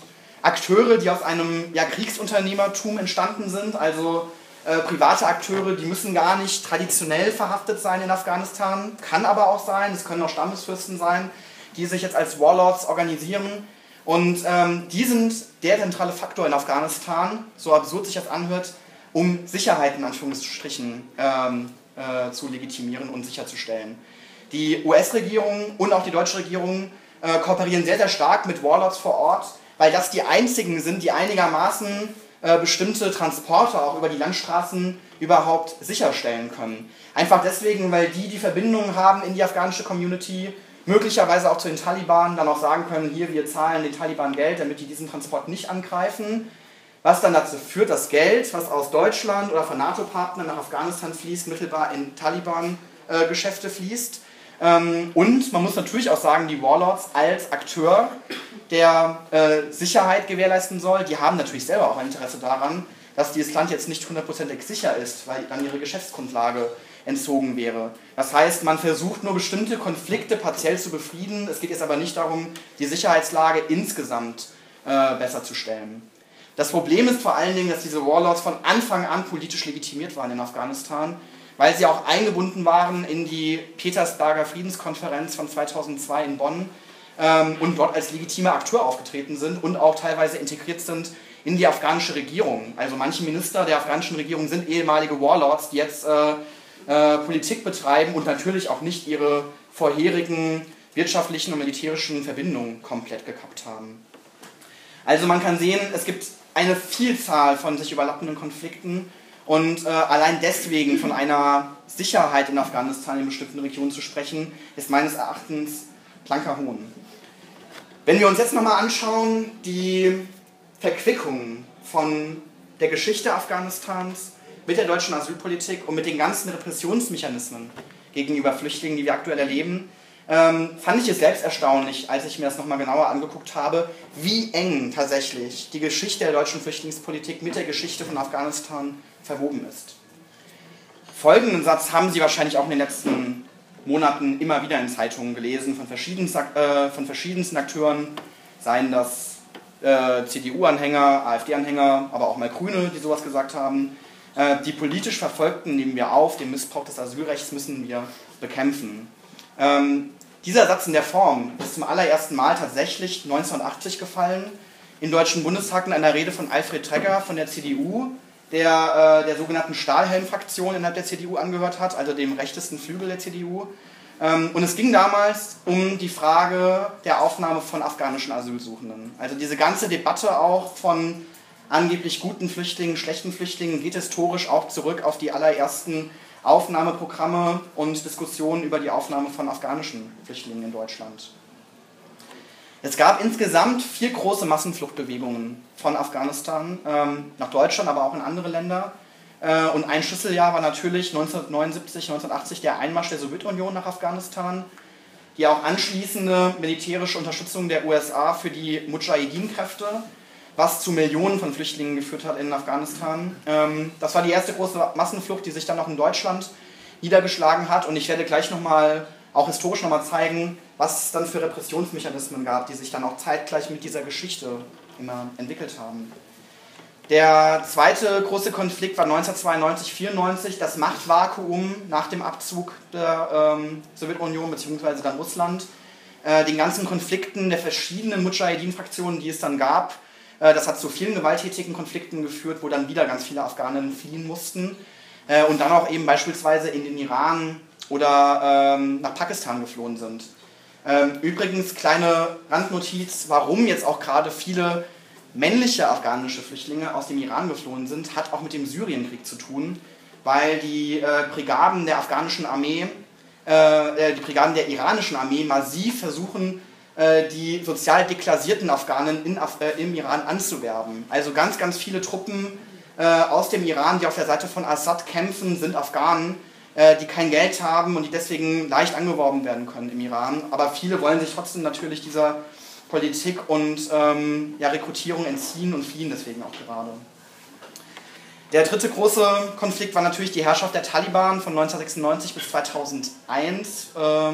Akteure, die aus einem ja, Kriegsunternehmertum entstanden sind, also äh, private Akteure, die müssen gar nicht traditionell verhaftet sein in Afghanistan, kann aber auch sein, es können auch Stammesfürsten sein, die sich jetzt als Warlords organisieren. Und ähm, die sind der zentrale Faktor in Afghanistan, so absurd sich das anhört, um Sicherheit in Anführungsstrichen ähm, äh, zu legitimieren und sicherzustellen. Die US-Regierung und auch die deutsche Regierung äh, kooperieren sehr, sehr stark mit Warlords vor Ort weil das die einzigen sind, die einigermaßen äh, bestimmte Transporte auch über die Landstraßen überhaupt sicherstellen können. Einfach deswegen, weil die die Verbindung haben in die afghanische Community, möglicherweise auch zu den Taliban, dann auch sagen können, hier, wir zahlen den Taliban Geld, damit die diesen Transport nicht angreifen. Was dann dazu führt, dass Geld, was aus Deutschland oder von NATO-Partnern nach Afghanistan fließt, mittelbar in Taliban-Geschäfte äh, fließt. Ähm, und man muss natürlich auch sagen, die Warlords als Akteur, der äh, Sicherheit gewährleisten soll, die haben natürlich selber auch ein Interesse daran, dass dieses Land jetzt nicht hundertprozentig sicher ist, weil dann ihre Geschäftsgrundlage entzogen wäre. Das heißt, man versucht nur bestimmte Konflikte partiell zu befrieden. Es geht jetzt aber nicht darum, die Sicherheitslage insgesamt äh, besser zu stellen. Das Problem ist vor allen Dingen, dass diese Warlords von Anfang an politisch legitimiert waren in Afghanistan weil sie auch eingebunden waren in die Petersberger Friedenskonferenz von 2002 in Bonn ähm, und dort als legitimer Akteur aufgetreten sind und auch teilweise integriert sind in die afghanische Regierung. Also manche Minister der afghanischen Regierung sind ehemalige Warlords, die jetzt äh, äh, Politik betreiben und natürlich auch nicht ihre vorherigen wirtschaftlichen und militärischen Verbindungen komplett gekappt haben. Also man kann sehen, es gibt eine Vielzahl von sich überlappenden Konflikten und äh, allein deswegen von einer Sicherheit in Afghanistan in bestimmten Regionen zu sprechen, ist meines Erachtens blanker Hohn. Wenn wir uns jetzt nochmal anschauen, die Verquickung von der Geschichte Afghanistans mit der deutschen Asylpolitik und mit den ganzen Repressionsmechanismen gegenüber Flüchtlingen, die wir aktuell erleben, ähm, fand ich es selbst erstaunlich, als ich mir das nochmal genauer angeguckt habe, wie eng tatsächlich die Geschichte der deutschen Flüchtlingspolitik mit der Geschichte von Afghanistan verwoben ist. Folgenden Satz haben Sie wahrscheinlich auch in den letzten Monaten immer wieder in Zeitungen gelesen von verschiedensten, äh, von verschiedensten Akteuren, seien das äh, CDU-Anhänger, AfD-Anhänger, aber auch mal Grüne, die sowas gesagt haben. Äh, die politisch Verfolgten nehmen wir auf, den Missbrauch des Asylrechts müssen wir bekämpfen. Ähm, dieser Satz in der Form ist zum allerersten Mal tatsächlich 1980 gefallen, im Deutschen Bundestag in einer Rede von Alfred Tregger von der CDU, der äh, der sogenannten Stahlhelm-Fraktion innerhalb der CDU angehört hat, also dem rechtesten Flügel der CDU. Ähm, und es ging damals um die Frage der Aufnahme von afghanischen Asylsuchenden. Also diese ganze Debatte auch von angeblich guten Flüchtlingen, schlechten Flüchtlingen geht historisch auch zurück auf die allerersten Aufnahmeprogramme und Diskussionen über die Aufnahme von afghanischen Flüchtlingen in Deutschland. Es gab insgesamt vier große Massenfluchtbewegungen von Afghanistan ähm, nach Deutschland, aber auch in andere Länder. Äh, und ein Schlüsseljahr war natürlich 1979, 1980 der Einmarsch der Sowjetunion nach Afghanistan, die auch anschließende militärische Unterstützung der USA für die Mujahedin-Kräfte, was zu Millionen von Flüchtlingen geführt hat in Afghanistan. Ähm, das war die erste große Massenflucht, die sich dann auch in Deutschland niedergeschlagen hat. Und ich werde gleich nochmal, auch historisch nochmal zeigen, was es dann für Repressionsmechanismen gab, die sich dann auch zeitgleich mit dieser Geschichte immer entwickelt haben. Der zweite große Konflikt war 1992, 94, das Machtvakuum nach dem Abzug der ähm, Sowjetunion bzw. dann Russland. Äh, den ganzen Konflikten der verschiedenen Mujahedin-Fraktionen, die es dann gab. Äh, das hat zu vielen gewalttätigen Konflikten geführt, wo dann wieder ganz viele Afghanen fliehen mussten. Äh, und dann auch eben beispielsweise in den Iran oder ähm, nach Pakistan geflohen sind. Ähm, übrigens, kleine Randnotiz, warum jetzt auch gerade viele männliche afghanische Flüchtlinge aus dem Iran geflohen sind, hat auch mit dem Syrienkrieg zu tun, weil die äh, Brigaden der afghanischen Armee, die Brigaden der iranischen Armee massiv versuchen, die sozial deklassierten Afghanen in Af äh, im Iran anzuwerben. Also ganz, ganz viele Truppen äh, aus dem Iran, die auf der Seite von Assad kämpfen, sind Afghanen, die kein Geld haben und die deswegen leicht angeworben werden können im Iran. Aber viele wollen sich trotzdem natürlich dieser Politik und ähm, ja, Rekrutierung entziehen und fliehen deswegen auch gerade. Der dritte große Konflikt war natürlich die Herrschaft der Taliban von 1996 bis 2001 äh,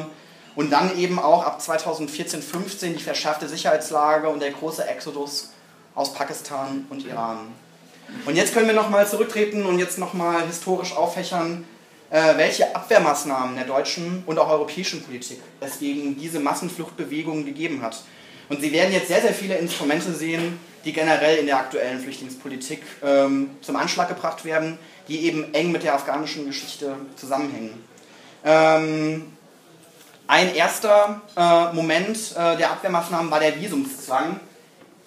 und dann eben auch ab 2014, 15 die verschärfte Sicherheitslage und der große Exodus aus Pakistan und Iran. Und jetzt können wir nochmal zurücktreten und jetzt nochmal historisch auffächern, äh, welche Abwehrmaßnahmen der deutschen und auch europäischen Politik es gegen diese Massenfluchtbewegungen gegeben hat. Und Sie werden jetzt sehr, sehr viele Instrumente sehen, die generell in der aktuellen Flüchtlingspolitik ähm, zum Anschlag gebracht werden, die eben eng mit der afghanischen Geschichte zusammenhängen. Ähm, ein erster äh, Moment äh, der Abwehrmaßnahmen war der Visumszwang.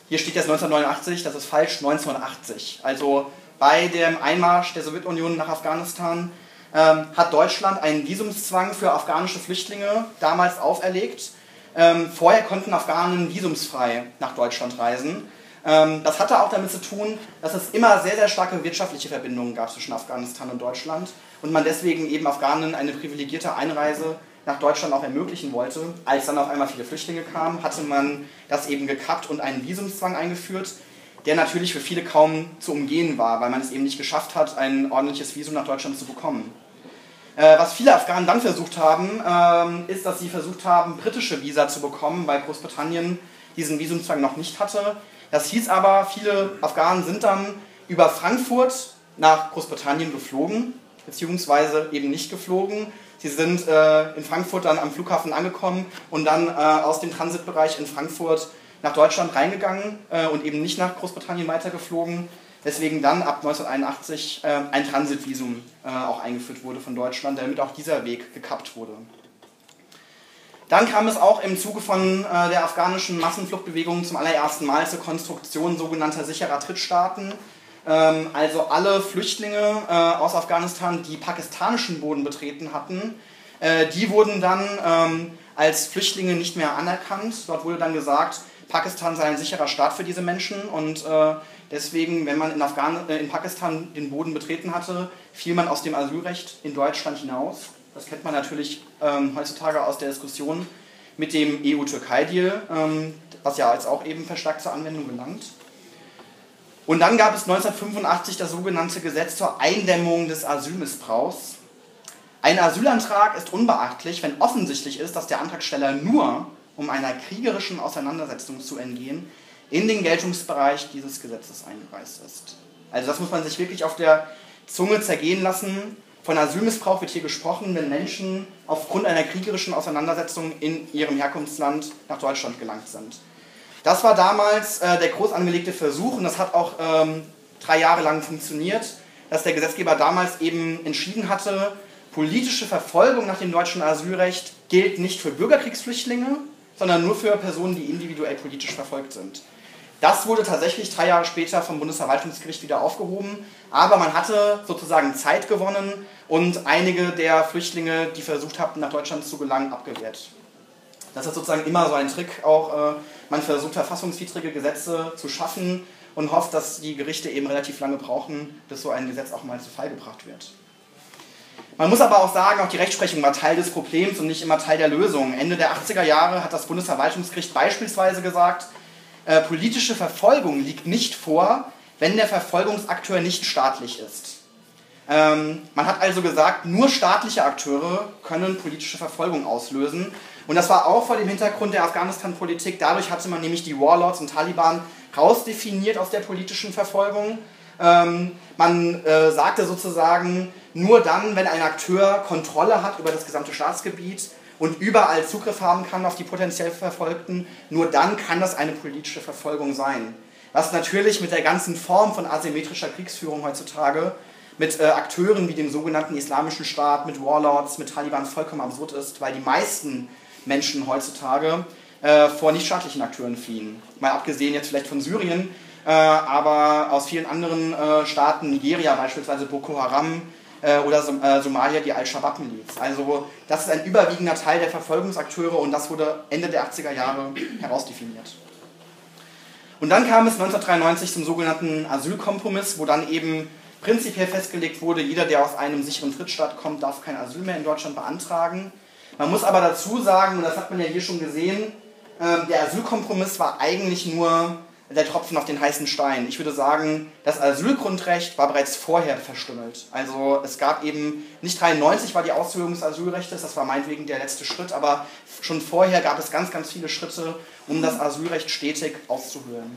Hier steht jetzt 1989, das ist falsch, 1980. Also bei dem Einmarsch der Sowjetunion nach Afghanistan ähm, hat Deutschland einen Visumszwang für afghanische Flüchtlinge damals auferlegt ähm, vorher konnten Afghanen visumsfrei nach Deutschland reisen. Ähm, das hatte auch damit zu tun, dass es immer sehr, sehr starke wirtschaftliche Verbindungen gab zwischen Afghanistan und Deutschland und man deswegen eben Afghanen eine privilegierte Einreise nach Deutschland auch ermöglichen wollte. Als dann auf einmal viele Flüchtlinge kamen, hatte man das eben gekappt und einen Visumszwang eingeführt, der natürlich für viele kaum zu umgehen war, weil man es eben nicht geschafft hat, ein ordentliches Visum nach Deutschland zu bekommen. Äh, was viele Afghanen dann versucht haben, ähm, ist, dass sie versucht haben, britische Visa zu bekommen, weil Großbritannien diesen Visumzwang noch nicht hatte. Das hieß aber, viele Afghanen sind dann über Frankfurt nach Großbritannien geflogen, beziehungsweise eben nicht geflogen. Sie sind äh, in Frankfurt dann am Flughafen angekommen und dann äh, aus dem Transitbereich in Frankfurt nach Deutschland reingegangen äh, und eben nicht nach Großbritannien weitergeflogen weswegen dann ab 1981 äh, ein Transitvisum äh, auch eingeführt wurde von Deutschland, damit auch dieser Weg gekappt wurde. Dann kam es auch im Zuge von äh, der afghanischen Massenfluchtbewegung zum allerersten Mal zur Konstruktion sogenannter sicherer Drittstaaten. Ähm, also alle Flüchtlinge äh, aus Afghanistan, die pakistanischen Boden betreten hatten, äh, die wurden dann ähm, als Flüchtlinge nicht mehr anerkannt. Dort wurde dann gesagt, Pakistan sei ein sicherer Staat für diese Menschen und äh, Deswegen, wenn man in, Afghan in Pakistan den Boden betreten hatte, fiel man aus dem Asylrecht in Deutschland hinaus. Das kennt man natürlich ähm, heutzutage aus der Diskussion mit dem EU-Türkei-Deal, was ja jetzt auch eben verstärkt zur Anwendung gelangt. Und dann gab es 1985 das sogenannte Gesetz zur Eindämmung des Asylmissbrauchs. Ein Asylantrag ist unbeachtlich, wenn offensichtlich ist, dass der Antragsteller nur, um einer kriegerischen Auseinandersetzung zu entgehen, in den Geltungsbereich dieses Gesetzes eingereist ist. Also das muss man sich wirklich auf der Zunge zergehen lassen. Von Asylmissbrauch wird hier gesprochen, wenn Menschen aufgrund einer kriegerischen Auseinandersetzung in ihrem Herkunftsland nach Deutschland gelangt sind. Das war damals äh, der groß angelegte Versuch und das hat auch ähm, drei Jahre lang funktioniert, dass der Gesetzgeber damals eben entschieden hatte, politische Verfolgung nach dem deutschen Asylrecht gilt nicht für Bürgerkriegsflüchtlinge, sondern nur für Personen, die individuell politisch verfolgt sind. Das wurde tatsächlich drei Jahre später vom Bundesverwaltungsgericht wieder aufgehoben, aber man hatte sozusagen Zeit gewonnen und einige der Flüchtlinge, die versucht hatten, nach Deutschland zu gelangen, abgewehrt. Das ist sozusagen immer so ein Trick, auch äh, man versucht verfassungswidrige Gesetze zu schaffen und hofft, dass die Gerichte eben relativ lange brauchen, bis so ein Gesetz auch mal zu Fall gebracht wird. Man muss aber auch sagen, auch die Rechtsprechung war Teil des Problems und nicht immer Teil der Lösung. Ende der 80er Jahre hat das Bundesverwaltungsgericht beispielsweise gesagt, äh, politische Verfolgung liegt nicht vor, wenn der Verfolgungsakteur nicht staatlich ist. Ähm, man hat also gesagt, nur staatliche Akteure können politische Verfolgung auslösen. Und das war auch vor dem Hintergrund der Afghanistan-Politik. Dadurch hatte man nämlich die Warlords und Taliban rausdefiniert aus der politischen Verfolgung. Ähm, man äh, sagte sozusagen, nur dann, wenn ein Akteur Kontrolle hat über das gesamte Staatsgebiet und überall Zugriff haben kann auf die potenziell Verfolgten, nur dann kann das eine politische Verfolgung sein. Was natürlich mit der ganzen Form von asymmetrischer Kriegsführung heutzutage, mit äh, Akteuren wie dem sogenannten Islamischen Staat, mit Warlords, mit Taliban vollkommen absurd ist, weil die meisten Menschen heutzutage äh, vor nichtstaatlichen Akteuren fliehen. Mal abgesehen jetzt vielleicht von Syrien, äh, aber aus vielen anderen äh, Staaten, Nigeria beispielsweise, Boko Haram, äh, oder Som äh, Somalia die Al-Shabaab-Miliz. Also das ist ein überwiegender Teil der Verfolgungsakteure und das wurde Ende der 80er Jahre herausdefiniert. Und dann kam es 1993 zum sogenannten Asylkompromiss, wo dann eben prinzipiell festgelegt wurde, jeder, der aus einem sicheren Drittstaat kommt, darf kein Asyl mehr in Deutschland beantragen. Man muss aber dazu sagen, und das hat man ja hier schon gesehen, äh, der Asylkompromiss war eigentlich nur der Tropfen auf den heißen Stein. Ich würde sagen, das Asylgrundrecht war bereits vorher verstümmelt. Also es gab eben, nicht 93 war die Ausführung des Asylrechts, das war meinetwegen der letzte Schritt, aber schon vorher gab es ganz, ganz viele Schritte, um das Asylrecht stetig auszuhöhlen.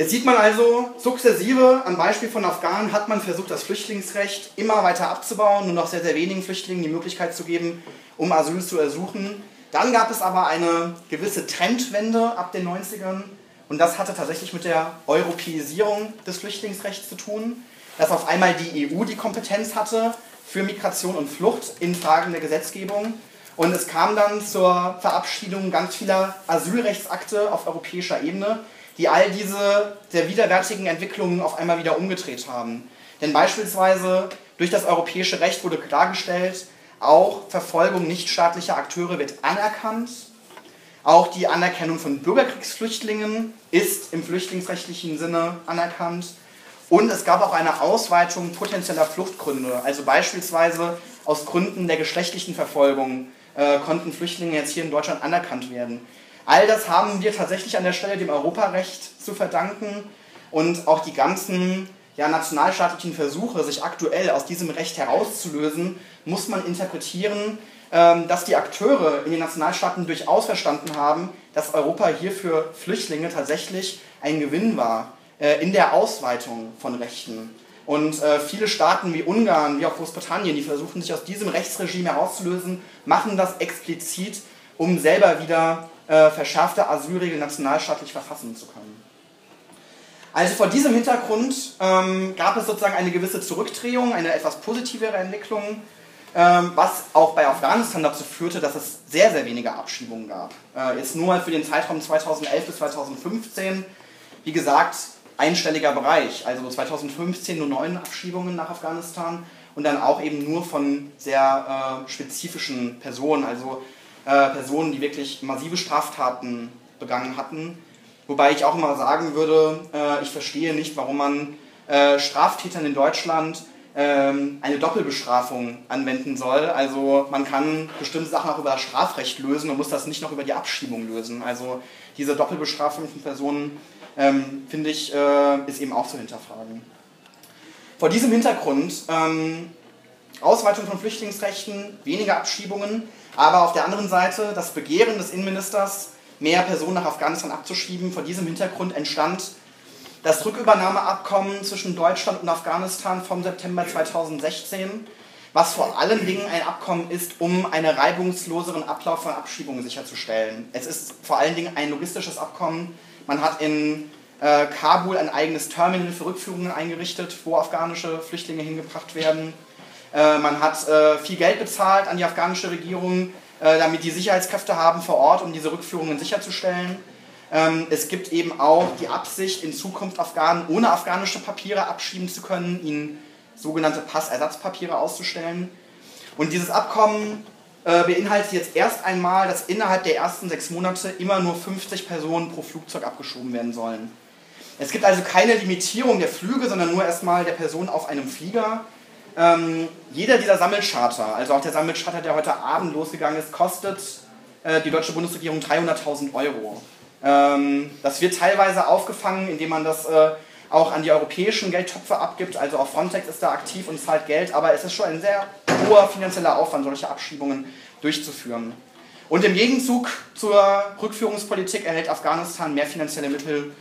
Jetzt sieht man also, sukzessive, am Beispiel von Afghanen hat man versucht, das Flüchtlingsrecht immer weiter abzubauen, nur noch sehr, sehr wenigen Flüchtlingen die Möglichkeit zu geben, um Asyl zu ersuchen. Dann gab es aber eine gewisse Trendwende ab den 90ern, und das hatte tatsächlich mit der Europäisierung des Flüchtlingsrechts zu tun, dass auf einmal die EU die Kompetenz hatte für Migration und Flucht in Fragen der Gesetzgebung. Und es kam dann zur Verabschiedung ganz vieler Asylrechtsakte auf europäischer Ebene, die all diese sehr widerwärtigen Entwicklungen auf einmal wieder umgedreht haben. Denn beispielsweise durch das europäische Recht wurde klargestellt, auch Verfolgung nichtstaatlicher Akteure wird anerkannt auch die Anerkennung von Bürgerkriegsflüchtlingen ist im flüchtlingsrechtlichen Sinne anerkannt. Und es gab auch eine Ausweitung potenzieller Fluchtgründe. Also beispielsweise aus Gründen der geschlechtlichen Verfolgung äh, konnten Flüchtlinge jetzt hier in Deutschland anerkannt werden. All das haben wir tatsächlich an der Stelle dem Europarecht zu verdanken. Und auch die ganzen ja, nationalstaatlichen Versuche, sich aktuell aus diesem Recht herauszulösen, muss man interpretieren ähm, dass die Akteure in den Nationalstaaten durchaus verstanden haben, dass Europa hier für Flüchtlinge tatsächlich ein Gewinn war äh, in der Ausweitung von Rechten. Und äh, viele Staaten wie Ungarn, wie auch Großbritannien, die versuchen sich aus diesem Rechtsregime herauszulösen, machen das explizit, um selber wieder äh, verschärfte Asylregeln nationalstaatlich verfassen zu können. Also vor diesem Hintergrund ähm, gab es sozusagen eine gewisse Zurückdrehung, eine etwas positivere Entwicklung ähm, was auch bei Afghanistan dazu führte, dass es sehr, sehr wenige Abschiebungen gab. Äh, jetzt nur mal für den Zeitraum 2011 bis 2015, wie gesagt, einstelliger Bereich, also 2015 nur neun Abschiebungen nach Afghanistan und dann auch eben nur von sehr äh, spezifischen Personen, also äh, Personen, die wirklich massive Straftaten begangen hatten. Wobei ich auch immer sagen würde, äh, ich verstehe nicht, warum man äh, Straftätern in Deutschland ähm, eine Doppelbestrafung anwenden soll. Also man kann bestimmte Sachen auch über das Strafrecht lösen und muss das nicht noch über die Abschiebung lösen. Also diese Doppelbestrafung von Personen, ähm, finde ich, äh, ist eben auch zu hinterfragen. Vor diesem Hintergrund ähm, Ausweitung von Flüchtlingsrechten, weniger Abschiebungen, aber auf der anderen Seite das Begehren des Innenministers, mehr Personen nach Afghanistan abzuschieben. Vor diesem Hintergrund entstand das Rückübernahmeabkommen zwischen Deutschland und Afghanistan vom September 2016, was vor allen Dingen ein Abkommen ist, um einen reibungsloseren Ablauf von Abschiebungen sicherzustellen. Es ist vor allen Dingen ein logistisches Abkommen. Man hat in äh, Kabul ein eigenes Terminal für Rückführungen eingerichtet, wo afghanische Flüchtlinge hingebracht werden. Äh, man hat äh, viel Geld bezahlt an die afghanische Regierung, äh, damit die Sicherheitskräfte haben vor Ort, um diese Rückführungen sicherzustellen. Ähm, es gibt eben auch die Absicht, in Zukunft Afghanen ohne afghanische Papiere abschieben zu können, ihnen sogenannte Passersatzpapiere auszustellen. Und dieses Abkommen beinhaltet jetzt erst einmal, dass innerhalb der ersten sechs Monate immer nur 50 Personen pro Flugzeug abgeschoben werden sollen. Es gibt also keine Limitierung der Flüge, sondern nur erstmal der Personen auf einem Flieger. Ähm, jeder dieser Sammelcharter, also auch der Sammelcharter, der heute Abend losgegangen ist, kostet äh, die deutsche Bundesregierung 300.000 Euro. Ähm, das wird teilweise aufgefangen, indem man das äh, auch an die europäischen Geldtöpfe abgibt. Also auch Frontex ist da aktiv und zahlt Geld, aber es ist schon ein sehr hoher finanzieller Aufwand, solche Abschiebungen durchzuführen. Und im Gegenzug zur Rückführungspolitik erhält Afghanistan mehr finanzielle Mittel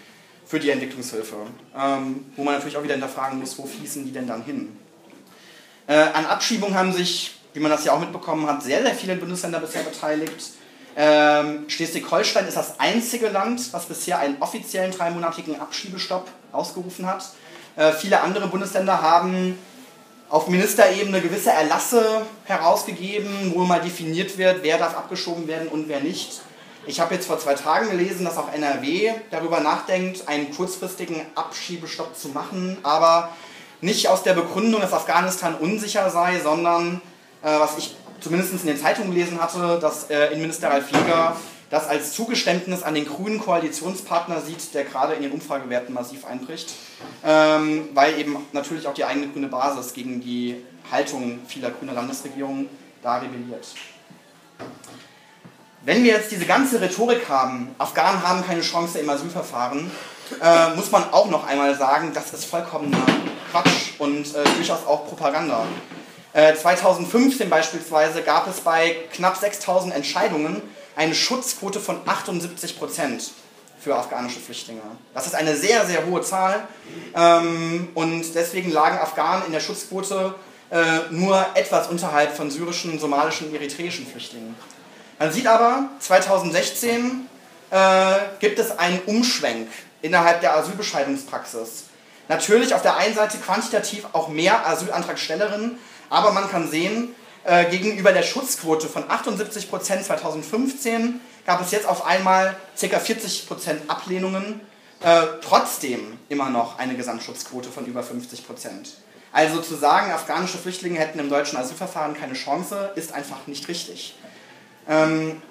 für die Entwicklungshilfe, ähm, wo man natürlich auch wieder hinterfragen muss, wo fließen die denn dann hin? Äh, an Abschiebungen haben sich, wie man das ja auch mitbekommen hat, sehr, sehr viele Bundesländer bisher beteiligt. Ähm, Schleswig-Holstein ist das einzige Land, was bisher einen offiziellen dreimonatigen Abschiebestopp ausgerufen hat. Äh, viele andere Bundesländer haben auf Ministerebene gewisse Erlasse herausgegeben, wo mal definiert wird, wer darf abgeschoben werden und wer nicht. Ich habe jetzt vor zwei Tagen gelesen, dass auch NRW darüber nachdenkt, einen kurzfristigen Abschiebestopp zu machen, aber nicht aus der Begründung, dass Afghanistan unsicher sei, sondern äh, was ich zumindest in den Zeitungen gelesen hatte, dass äh, Innenminister Ralf Jäger das als Zugeständnis an den grünen Koalitionspartner sieht, der gerade in den Umfragewerten massiv einbricht, ähm, weil eben natürlich auch die eigene grüne Basis gegen die Haltung vieler grüner Landesregierungen da rebelliert. Wenn wir jetzt diese ganze Rhetorik haben, Afghanen haben keine Chance im Asylverfahren, äh, muss man auch noch einmal sagen, das ist vollkommener Quatsch und äh, durchaus auch Propaganda. Äh, 2015 beispielsweise gab es bei knapp 6000 Entscheidungen eine Schutzquote von 78 Prozent für afghanische Flüchtlinge. Das ist eine sehr, sehr hohe Zahl ähm, und deswegen lagen Afghanen in der Schutzquote äh, nur etwas unterhalb von syrischen, somalischen, eritreischen Flüchtlingen. Man sieht aber, 2016 äh, gibt es einen Umschwenk innerhalb der Asylbescheidungspraxis. Natürlich auf der einen Seite quantitativ auch mehr Asylantragstellerinnen, aber man kann sehen, äh, gegenüber der Schutzquote von 78% 2015 gab es jetzt auf einmal ca. 40% Ablehnungen, äh, trotzdem immer noch eine Gesamtschutzquote von über 50%. Also zu sagen, afghanische Flüchtlinge hätten im deutschen Asylverfahren keine Chance, ist einfach nicht richtig. Ähm,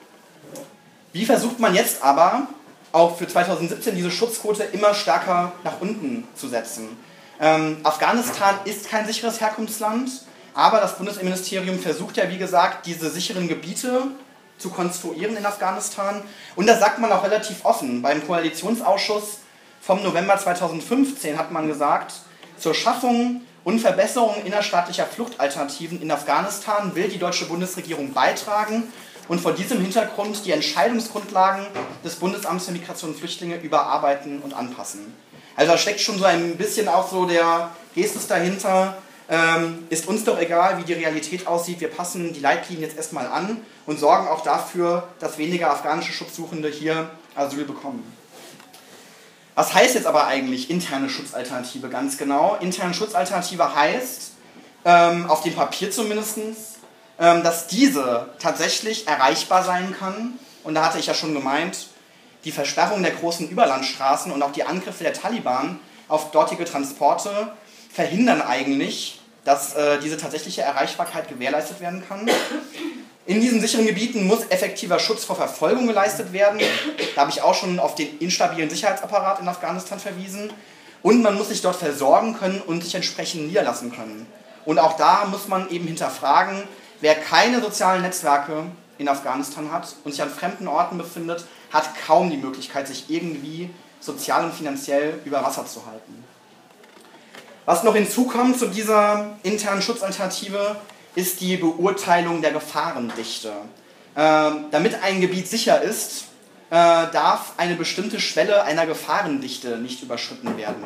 wie versucht man jetzt aber, auch für 2017 diese Schutzquote immer stärker nach unten zu setzen? Ähm, Afghanistan ist kein sicheres Herkunftsland. Aber das Bundesinnenministerium versucht ja, wie gesagt, diese sicheren Gebiete zu konstruieren in Afghanistan. Und das sagt man auch relativ offen. Beim Koalitionsausschuss vom November 2015 hat man gesagt, zur Schaffung und Verbesserung innerstaatlicher Fluchtalternativen in Afghanistan will die deutsche Bundesregierung beitragen und vor diesem Hintergrund die Entscheidungsgrundlagen des Bundesamts für Migration und Flüchtlinge überarbeiten und anpassen. Also da steckt schon so ein bisschen auch so der Gestus dahinter, ähm, ist uns doch egal, wie die Realität aussieht. Wir passen die Leitlinien jetzt erstmal an und sorgen auch dafür, dass weniger afghanische Schutzsuchende hier Asyl bekommen. Was heißt jetzt aber eigentlich interne Schutzalternative ganz genau? Interne Schutzalternative heißt, ähm, auf dem Papier zumindest, dass diese tatsächlich erreichbar sein kann. Und da hatte ich ja schon gemeint, die Versperrung der großen Überlandstraßen und auch die Angriffe der Taliban auf dortige Transporte verhindern eigentlich, dass äh, diese tatsächliche Erreichbarkeit gewährleistet werden kann. In diesen sicheren Gebieten muss effektiver Schutz vor Verfolgung geleistet werden. Da habe ich auch schon auf den instabilen Sicherheitsapparat in Afghanistan verwiesen. Und man muss sich dort versorgen können und sich entsprechend niederlassen können. Und auch da muss man eben hinterfragen, wer keine sozialen Netzwerke in Afghanistan hat und sich an fremden Orten befindet, hat kaum die Möglichkeit, sich irgendwie sozial und finanziell über Wasser zu halten. Was noch hinzukommt zu dieser internen Schutzalternative, ist die Beurteilung der Gefahrendichte. Äh, damit ein Gebiet sicher ist, äh, darf eine bestimmte Schwelle einer Gefahrendichte nicht überschritten werden.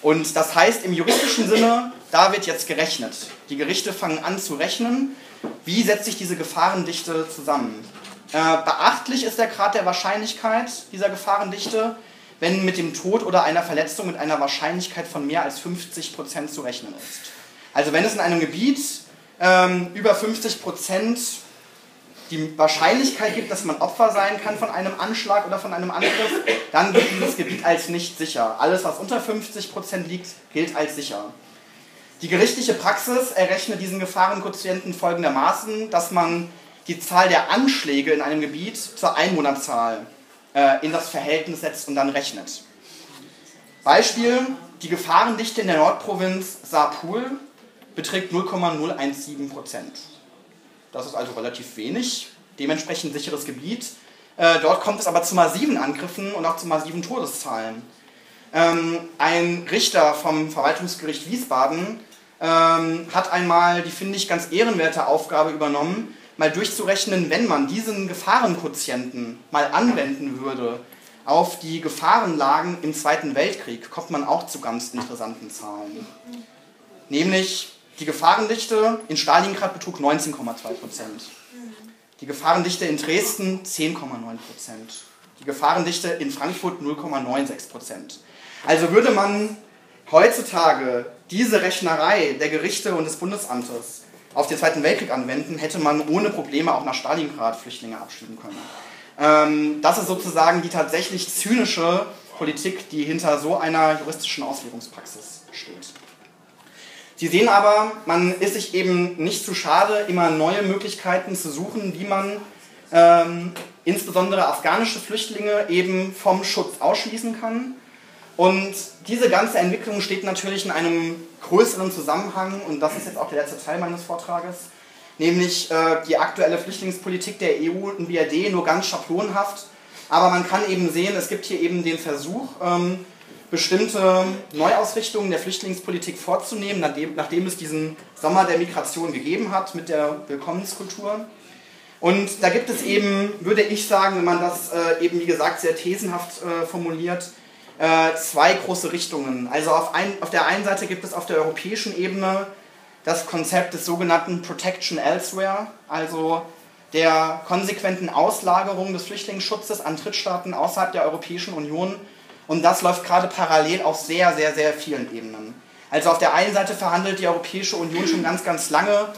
Und das heißt im juristischen Sinne, da wird jetzt gerechnet. Die Gerichte fangen an zu rechnen, wie setzt sich diese Gefahrendichte zusammen. Äh, beachtlich ist der Grad der Wahrscheinlichkeit dieser Gefahrendichte, wenn mit dem Tod oder einer Verletzung mit einer Wahrscheinlichkeit von mehr als 50 Prozent zu rechnen ist. Also wenn es in einem Gebiet ähm, über 50 Prozent die Wahrscheinlichkeit gibt, dass man Opfer sein kann von einem Anschlag oder von einem Angriff, dann gilt dieses Gebiet als nicht sicher. Alles, was unter 50% liegt, gilt als sicher. Die gerichtliche Praxis errechnet diesen Gefahrenquotienten folgendermaßen, dass man die Zahl der Anschläge in einem Gebiet zur Einwohnerzahl äh, in das Verhältnis setzt und dann rechnet. Beispiel, die Gefahrendichte in der Nordprovinz Saarpul beträgt 0,017% Das ist also relativ wenig, dementsprechend sicheres Gebiet. Äh, dort kommt es aber zu massiven Angriffen und auch zu massiven Todeszahlen. Ähm, ein Richter vom Verwaltungsgericht Wiesbaden ähm, hat einmal die, finde ich, ganz ehrenwerte Aufgabe übernommen, mal durchzurechnen, wenn man diesen Gefahrenquotienten mal anwenden würde auf die Gefahrenlagen im Zweiten Weltkrieg, kommt man auch zu ganz interessanten Zahlen. Nämlich die Gefahrendichte in Stalingrad betrug 19,2 Prozent. Die Gefahrendichte in Dresden 10,9 Prozent. Die Gefahrendichte in Frankfurt 0,96 Prozent. Also würde man heutzutage diese Rechnerei der Gerichte und des Bundesamtes auf den Zweiten Weltkrieg anwenden, hätte man ohne Probleme auch nach Stalingrad Flüchtlinge abschieben können. Ähm, das ist sozusagen die tatsächlich zynische Politik, die hinter so einer juristischen Auslegungspraxis steht. Sie sehen aber, man ist sich eben nicht zu schade, immer neue Möglichkeiten zu suchen, wie man ähm, insbesondere afghanische Flüchtlinge eben vom Schutz ausschließen kann. Und diese ganze Entwicklung steht natürlich in einem größeren Zusammenhang, und das ist jetzt auch der letzte Teil meines Vortrages, nämlich äh, die aktuelle Flüchtlingspolitik der EU und BRD nur ganz schablonhaft. Aber man kann eben sehen, es gibt hier eben den Versuch, ähm, bestimmte Neuausrichtungen der Flüchtlingspolitik vorzunehmen, nachdem, nachdem es diesen Sommer der Migration gegeben hat mit der Willkommenskultur. Und da gibt es eben, würde ich sagen, wenn man das äh, eben wie gesagt sehr thesenhaft äh, formuliert, äh, zwei große Richtungen. Also auf, ein, auf der einen Seite gibt es auf der europäischen Ebene das Konzept des sogenannten Protection Elsewhere, also der konsequenten Auslagerung des Flüchtlingsschutzes an Drittstaaten außerhalb der Europäischen Union. Und das läuft gerade parallel auf sehr, sehr, sehr vielen Ebenen. Also auf der einen Seite verhandelt die Europäische Union schon ganz, ganz lange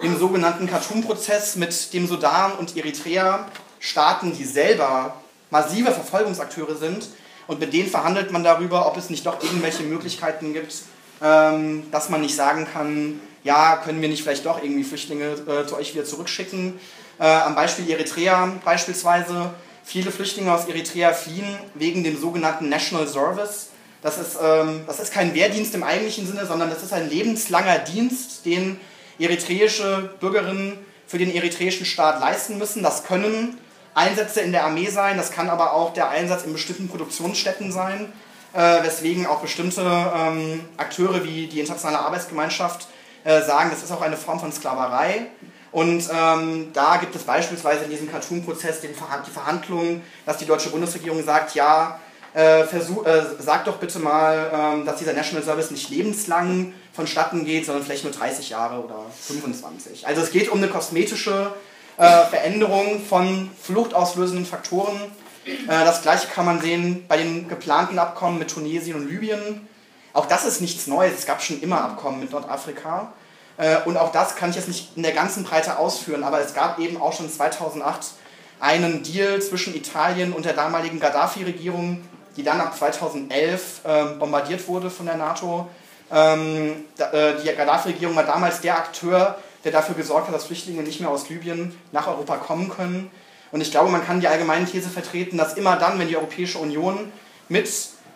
im sogenannten Khartoum-Prozess mit dem Sudan und Eritrea, Staaten, die selber massive Verfolgungsakteure sind, und mit denen verhandelt man darüber, ob es nicht doch irgendwelche Möglichkeiten gibt, ähm, dass man nicht sagen kann, ja, können wir nicht vielleicht doch irgendwie Flüchtlinge äh, zu euch wieder zurückschicken. Äh, am Beispiel Eritrea beispielsweise, viele Flüchtlinge aus Eritrea fliehen wegen dem sogenannten National Service. Das ist, ähm, das ist kein Wehrdienst im eigentlichen Sinne, sondern das ist ein lebenslanger Dienst, den eritreische Bürgerinnen für den eritreischen Staat leisten müssen. Das können Einsätze in der Armee sein, das kann aber auch der Einsatz in bestimmten Produktionsstätten sein, äh, weswegen auch bestimmte ähm, Akteure wie die internationale Arbeitsgemeinschaft äh, sagen, das ist auch eine Form von Sklaverei. Und ähm, da gibt es beispielsweise in diesem Cartoon-Prozess die Verhandlungen, dass die deutsche Bundesregierung sagt, ja, äh, versuch, äh, sagt doch bitte mal, ähm, dass dieser National Service nicht lebenslang vonstatten geht, sondern vielleicht nur 30 Jahre oder 25. Also es geht um eine kosmetische äh, Veränderung von fluchtauslösenden Faktoren. Äh, das gleiche kann man sehen bei den geplanten Abkommen mit Tunesien und Libyen. Auch das ist nichts Neues, es gab schon immer Abkommen mit Nordafrika. Äh, und auch das kann ich jetzt nicht in der ganzen Breite ausführen, aber es gab eben auch schon 2008 einen Deal zwischen Italien und der damaligen Gaddafi-Regierung, die dann ab 2011 ähm, bombardiert wurde von der NATO. Ähm, die Gaddafi-Regierung war damals der Akteur, der dafür gesorgt hat, dass Flüchtlinge nicht mehr aus Libyen nach Europa kommen können. Und ich glaube, man kann die allgemeine These vertreten, dass immer dann, wenn die Europäische Union mit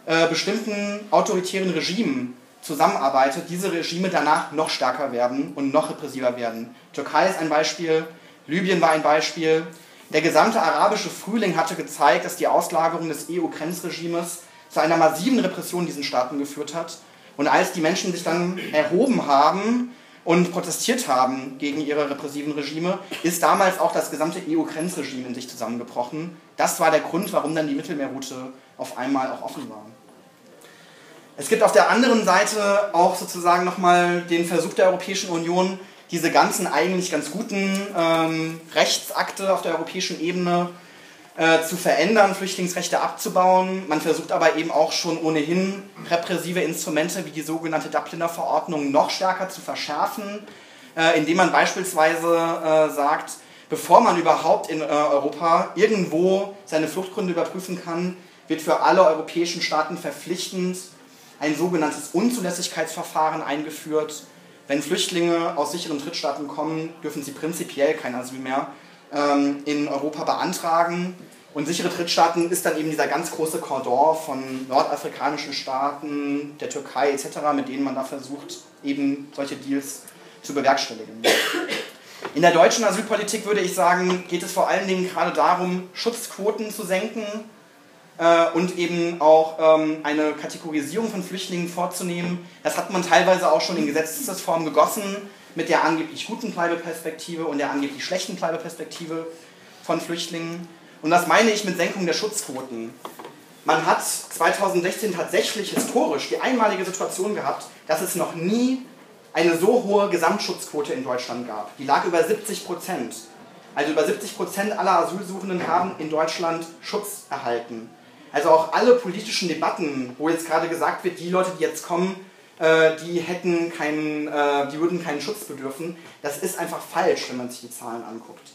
äh, bestimmten autoritären Regimen zusammenarbeitet, diese Regime danach noch stärker werden und noch repressiver werden. Türkei ist ein Beispiel, Libyen war ein Beispiel. Der gesamte arabische Frühling hatte gezeigt, dass die Auslagerung des EU-Grenzregimes zu einer massiven Repression in diesen Staaten geführt hat. Und als die Menschen sich dann erhoben haben und protestiert haben gegen ihre repressiven Regime, ist damals auch das gesamte EU-Grenzregime in sich zusammengebrochen. Das war der Grund, warum dann die Mittelmeerroute auf einmal auch offen war. Es gibt auf der anderen Seite auch sozusagen nochmal den Versuch der Europäischen Union, diese ganzen eigentlich ganz guten ähm, Rechtsakte auf der europäischen Ebene äh, zu verändern, Flüchtlingsrechte abzubauen. Man versucht aber eben auch schon ohnehin repressive Instrumente wie die sogenannte Dubliner Verordnung noch stärker zu verschärfen, äh, indem man beispielsweise äh, sagt, bevor man überhaupt in äh, Europa irgendwo seine Fluchtgründe überprüfen kann, wird für alle europäischen Staaten verpflichtend ein sogenanntes Unzulässigkeitsverfahren eingeführt. Wenn Flüchtlinge aus sicheren Drittstaaten kommen, dürfen sie prinzipiell kein Asyl mehr in Europa beantragen. Und sichere Drittstaaten ist dann eben dieser ganz große Cordon von nordafrikanischen Staaten, der Türkei etc., mit denen man da versucht, eben solche Deals zu bewerkstelligen. In der deutschen Asylpolitik würde ich sagen, geht es vor allen Dingen gerade darum, Schutzquoten zu senken äh, und eben auch ähm, eine Kategorisierung von Flüchtlingen vorzunehmen. Das hat man teilweise auch schon in Gesetzesform gegossen mit der angeblich guten Bleibeperspektive und der angeblich schlechten Bleibeperspektive von Flüchtlingen. Und das meine ich mit Senkung der Schutzquoten. Man hat 2016 tatsächlich historisch die einmalige Situation gehabt, dass es noch nie eine so hohe Gesamtschutzquote in Deutschland gab. Die lag über 70 Prozent. Also über 70 Prozent aller Asylsuchenden haben in Deutschland Schutz erhalten. Also auch alle politischen Debatten, wo jetzt gerade gesagt wird, die Leute, die jetzt kommen, die hätten keinen, äh, die würden keinen Schutz bedürfen, das ist einfach falsch, wenn man sich die Zahlen anguckt.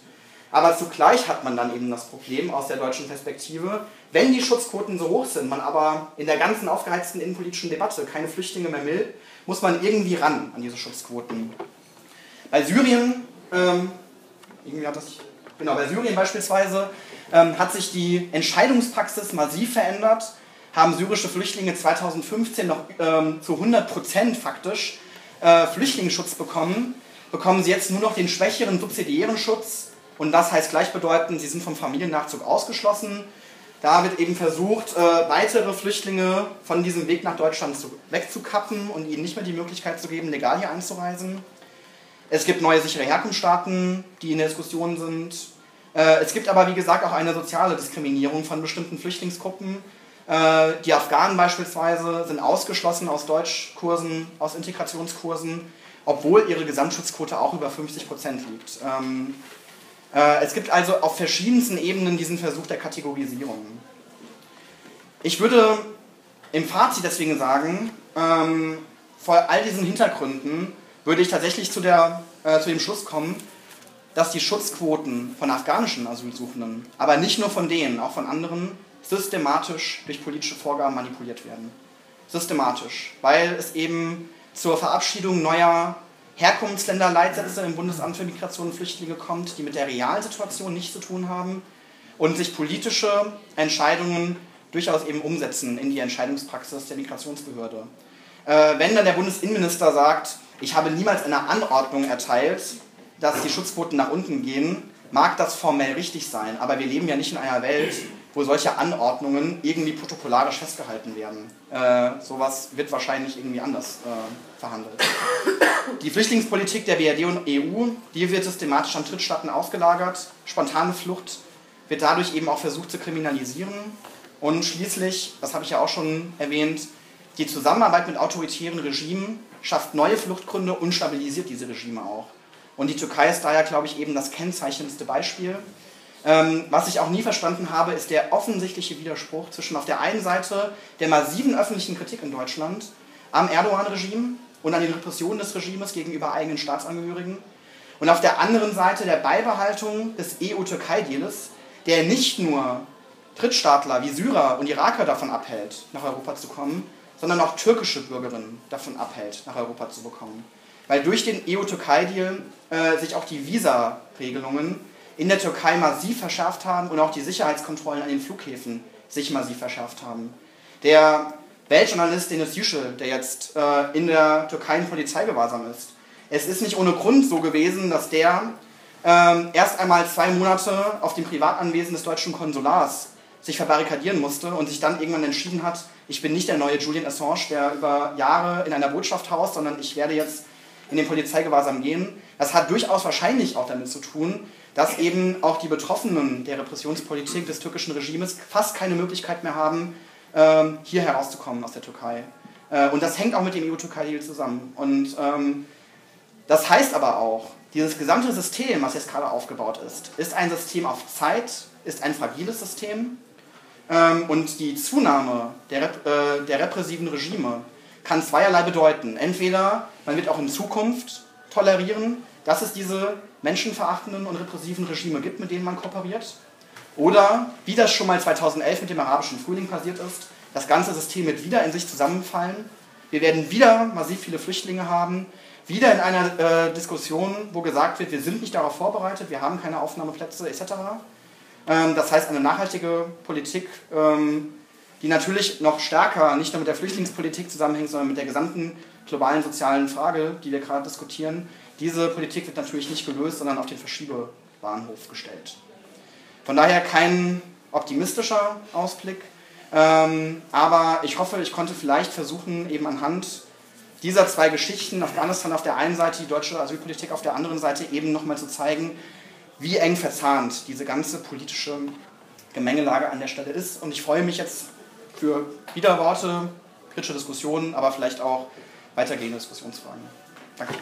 Aber zugleich hat man dann eben das Problem aus der deutschen Perspektive, wenn die Schutzquoten so hoch sind, man aber in der ganzen aufgeheizten innenpolitischen Debatte keine Flüchtlinge mehr will, muss man irgendwie ran an diese Schutzquoten. Bei Syrien, ähm, irgendwie hat das, genau, bei Syrien beispielsweise ähm, hat sich die Entscheidungspraxis massiv verändert, haben syrische Flüchtlinge 2015 noch ähm, zu 100 Prozent faktisch äh, Flüchtlingsschutz bekommen, bekommen sie jetzt nur noch den schwächeren subsidiären Schutz und das heißt gleichbedeutend, sie sind vom Familiennachzug ausgeschlossen. Da wird eben versucht, äh, weitere Flüchtlinge von diesem Weg nach Deutschland zu, wegzukappen und ihnen nicht mehr die Möglichkeit zu geben, legal hier einzureisen. Es gibt neue sichere Herkunftsstaaten, die in der Diskussion sind. Äh, es gibt aber, wie gesagt, auch eine soziale Diskriminierung von bestimmten Flüchtlingsgruppen. Äh, die Afghanen beispielsweise sind ausgeschlossen aus Deutschkursen, aus Integrationskursen, obwohl ihre Gesamtschutzquote auch über 50 Prozent liegt. Ähm, äh, es gibt also auf verschiedensten Ebenen diesen Versuch der Kategorisierung. Ich würde im Fazit deswegen sagen, ähm, vor all diesen Hintergründen würde ich tatsächlich zu, der, äh, zu dem Schluss kommen, dass die Schutzquoten von afghanischen Asylsuchenden, aber nicht nur von denen, auch von anderen, systematisch durch politische Vorgaben manipuliert werden. Systematisch, weil es eben zur Verabschiedung neuer Herkunftsländerleitsätze im Bundesamt für Migration und Flüchtlinge kommt, die mit der Realsituation nichts zu tun haben und sich politische Entscheidungen durchaus eben umsetzen in die Entscheidungspraxis der Migrationsbehörde. Äh, wenn dann der Bundesinnenminister sagt, ich habe niemals eine Anordnung erteilt, dass die Schutzquoten nach unten gehen, mag das formell richtig sein, aber wir leben ja nicht in einer Welt, wo solche Anordnungen irgendwie protokollarisch festgehalten werden. Äh, sowas wird wahrscheinlich irgendwie anders äh, verhandelt. Die Flüchtlingspolitik der BRD und EU, die wird systematisch an Drittstaaten ausgelagert. Spontane Flucht wird dadurch eben auch versucht zu kriminalisieren. Und schließlich, das habe ich ja auch schon erwähnt, die Zusammenarbeit mit autoritären Regimen schafft neue Fluchtgründe und stabilisiert diese Regime auch. Und die Türkei ist daher, glaube ich, eben das kennzeichnendste Beispiel. Ähm, was ich auch nie verstanden habe, ist der offensichtliche Widerspruch zwischen auf der einen Seite der massiven öffentlichen Kritik in Deutschland am Erdogan-Regime und an den Repressionen des Regimes gegenüber eigenen Staatsangehörigen und auf der anderen Seite der Beibehaltung des EU-Türkei-Deals, der nicht nur Drittstaatler wie Syrer und Iraker davon abhält, nach Europa zu kommen, sondern auch türkische Bürgerinnen davon abhält, nach Europa zu bekommen. Weil durch den EU-Türkei-Deal äh, sich auch die Visa-Regelungen in der Türkei massiv verschärft haben und auch die Sicherheitskontrollen an den Flughäfen sich massiv verschärft haben. Der Weltjournalist Deniz Yücel, der jetzt äh, in der Türkei in Polizeigewahrsam ist, es ist nicht ohne Grund so gewesen, dass der äh, erst einmal zwei Monate auf dem Privatanwesen des deutschen Konsulars sich verbarrikadieren musste und sich dann irgendwann entschieden hat, ich bin nicht der neue Julian Assange, der über Jahre in einer Botschaft haust, sondern ich werde jetzt in den Polizeigewahrsam gehen. Das hat durchaus wahrscheinlich auch damit zu tun, dass eben auch die Betroffenen der Repressionspolitik des türkischen Regimes fast keine Möglichkeit mehr haben, ähm, hier herauszukommen aus der Türkei. Äh, und das hängt auch mit dem EU-Türkei-Deal zusammen. Und ähm, das heißt aber auch, dieses gesamte System, was jetzt gerade aufgebaut ist, ist ein System auf Zeit, ist ein fragiles System. Ähm, und die Zunahme der, äh, der repressiven Regime kann zweierlei bedeuten. Entweder man wird auch in Zukunft tolerieren, dass es diese menschenverachtenden und repressiven Regime gibt, mit denen man kooperiert. Oder, wie das schon mal 2011 mit dem arabischen Frühling passiert ist, das ganze System wird wieder in sich zusammenfallen. Wir werden wieder massiv viele Flüchtlinge haben, wieder in einer äh, Diskussion, wo gesagt wird, wir sind nicht darauf vorbereitet, wir haben keine Aufnahmeplätze etc. Ähm, das heißt, eine nachhaltige Politik, ähm, die natürlich noch stärker nicht nur mit der Flüchtlingspolitik zusammenhängt, sondern mit der gesamten globalen sozialen Frage, die wir gerade diskutieren. Diese Politik wird natürlich nicht gelöst, sondern auf den Verschiebebahnhof gestellt. Von daher kein optimistischer Ausblick, ähm, aber ich hoffe, ich konnte vielleicht versuchen, eben anhand dieser zwei Geschichten, Afghanistan auf der einen Seite, die deutsche Asylpolitik auf der anderen Seite, eben nochmal zu zeigen, wie eng verzahnt diese ganze politische Gemengelage an der Stelle ist. Und ich freue mich jetzt für Widerworte, kritische Diskussionen, aber vielleicht auch weitergehende Diskussionsfragen. Danke.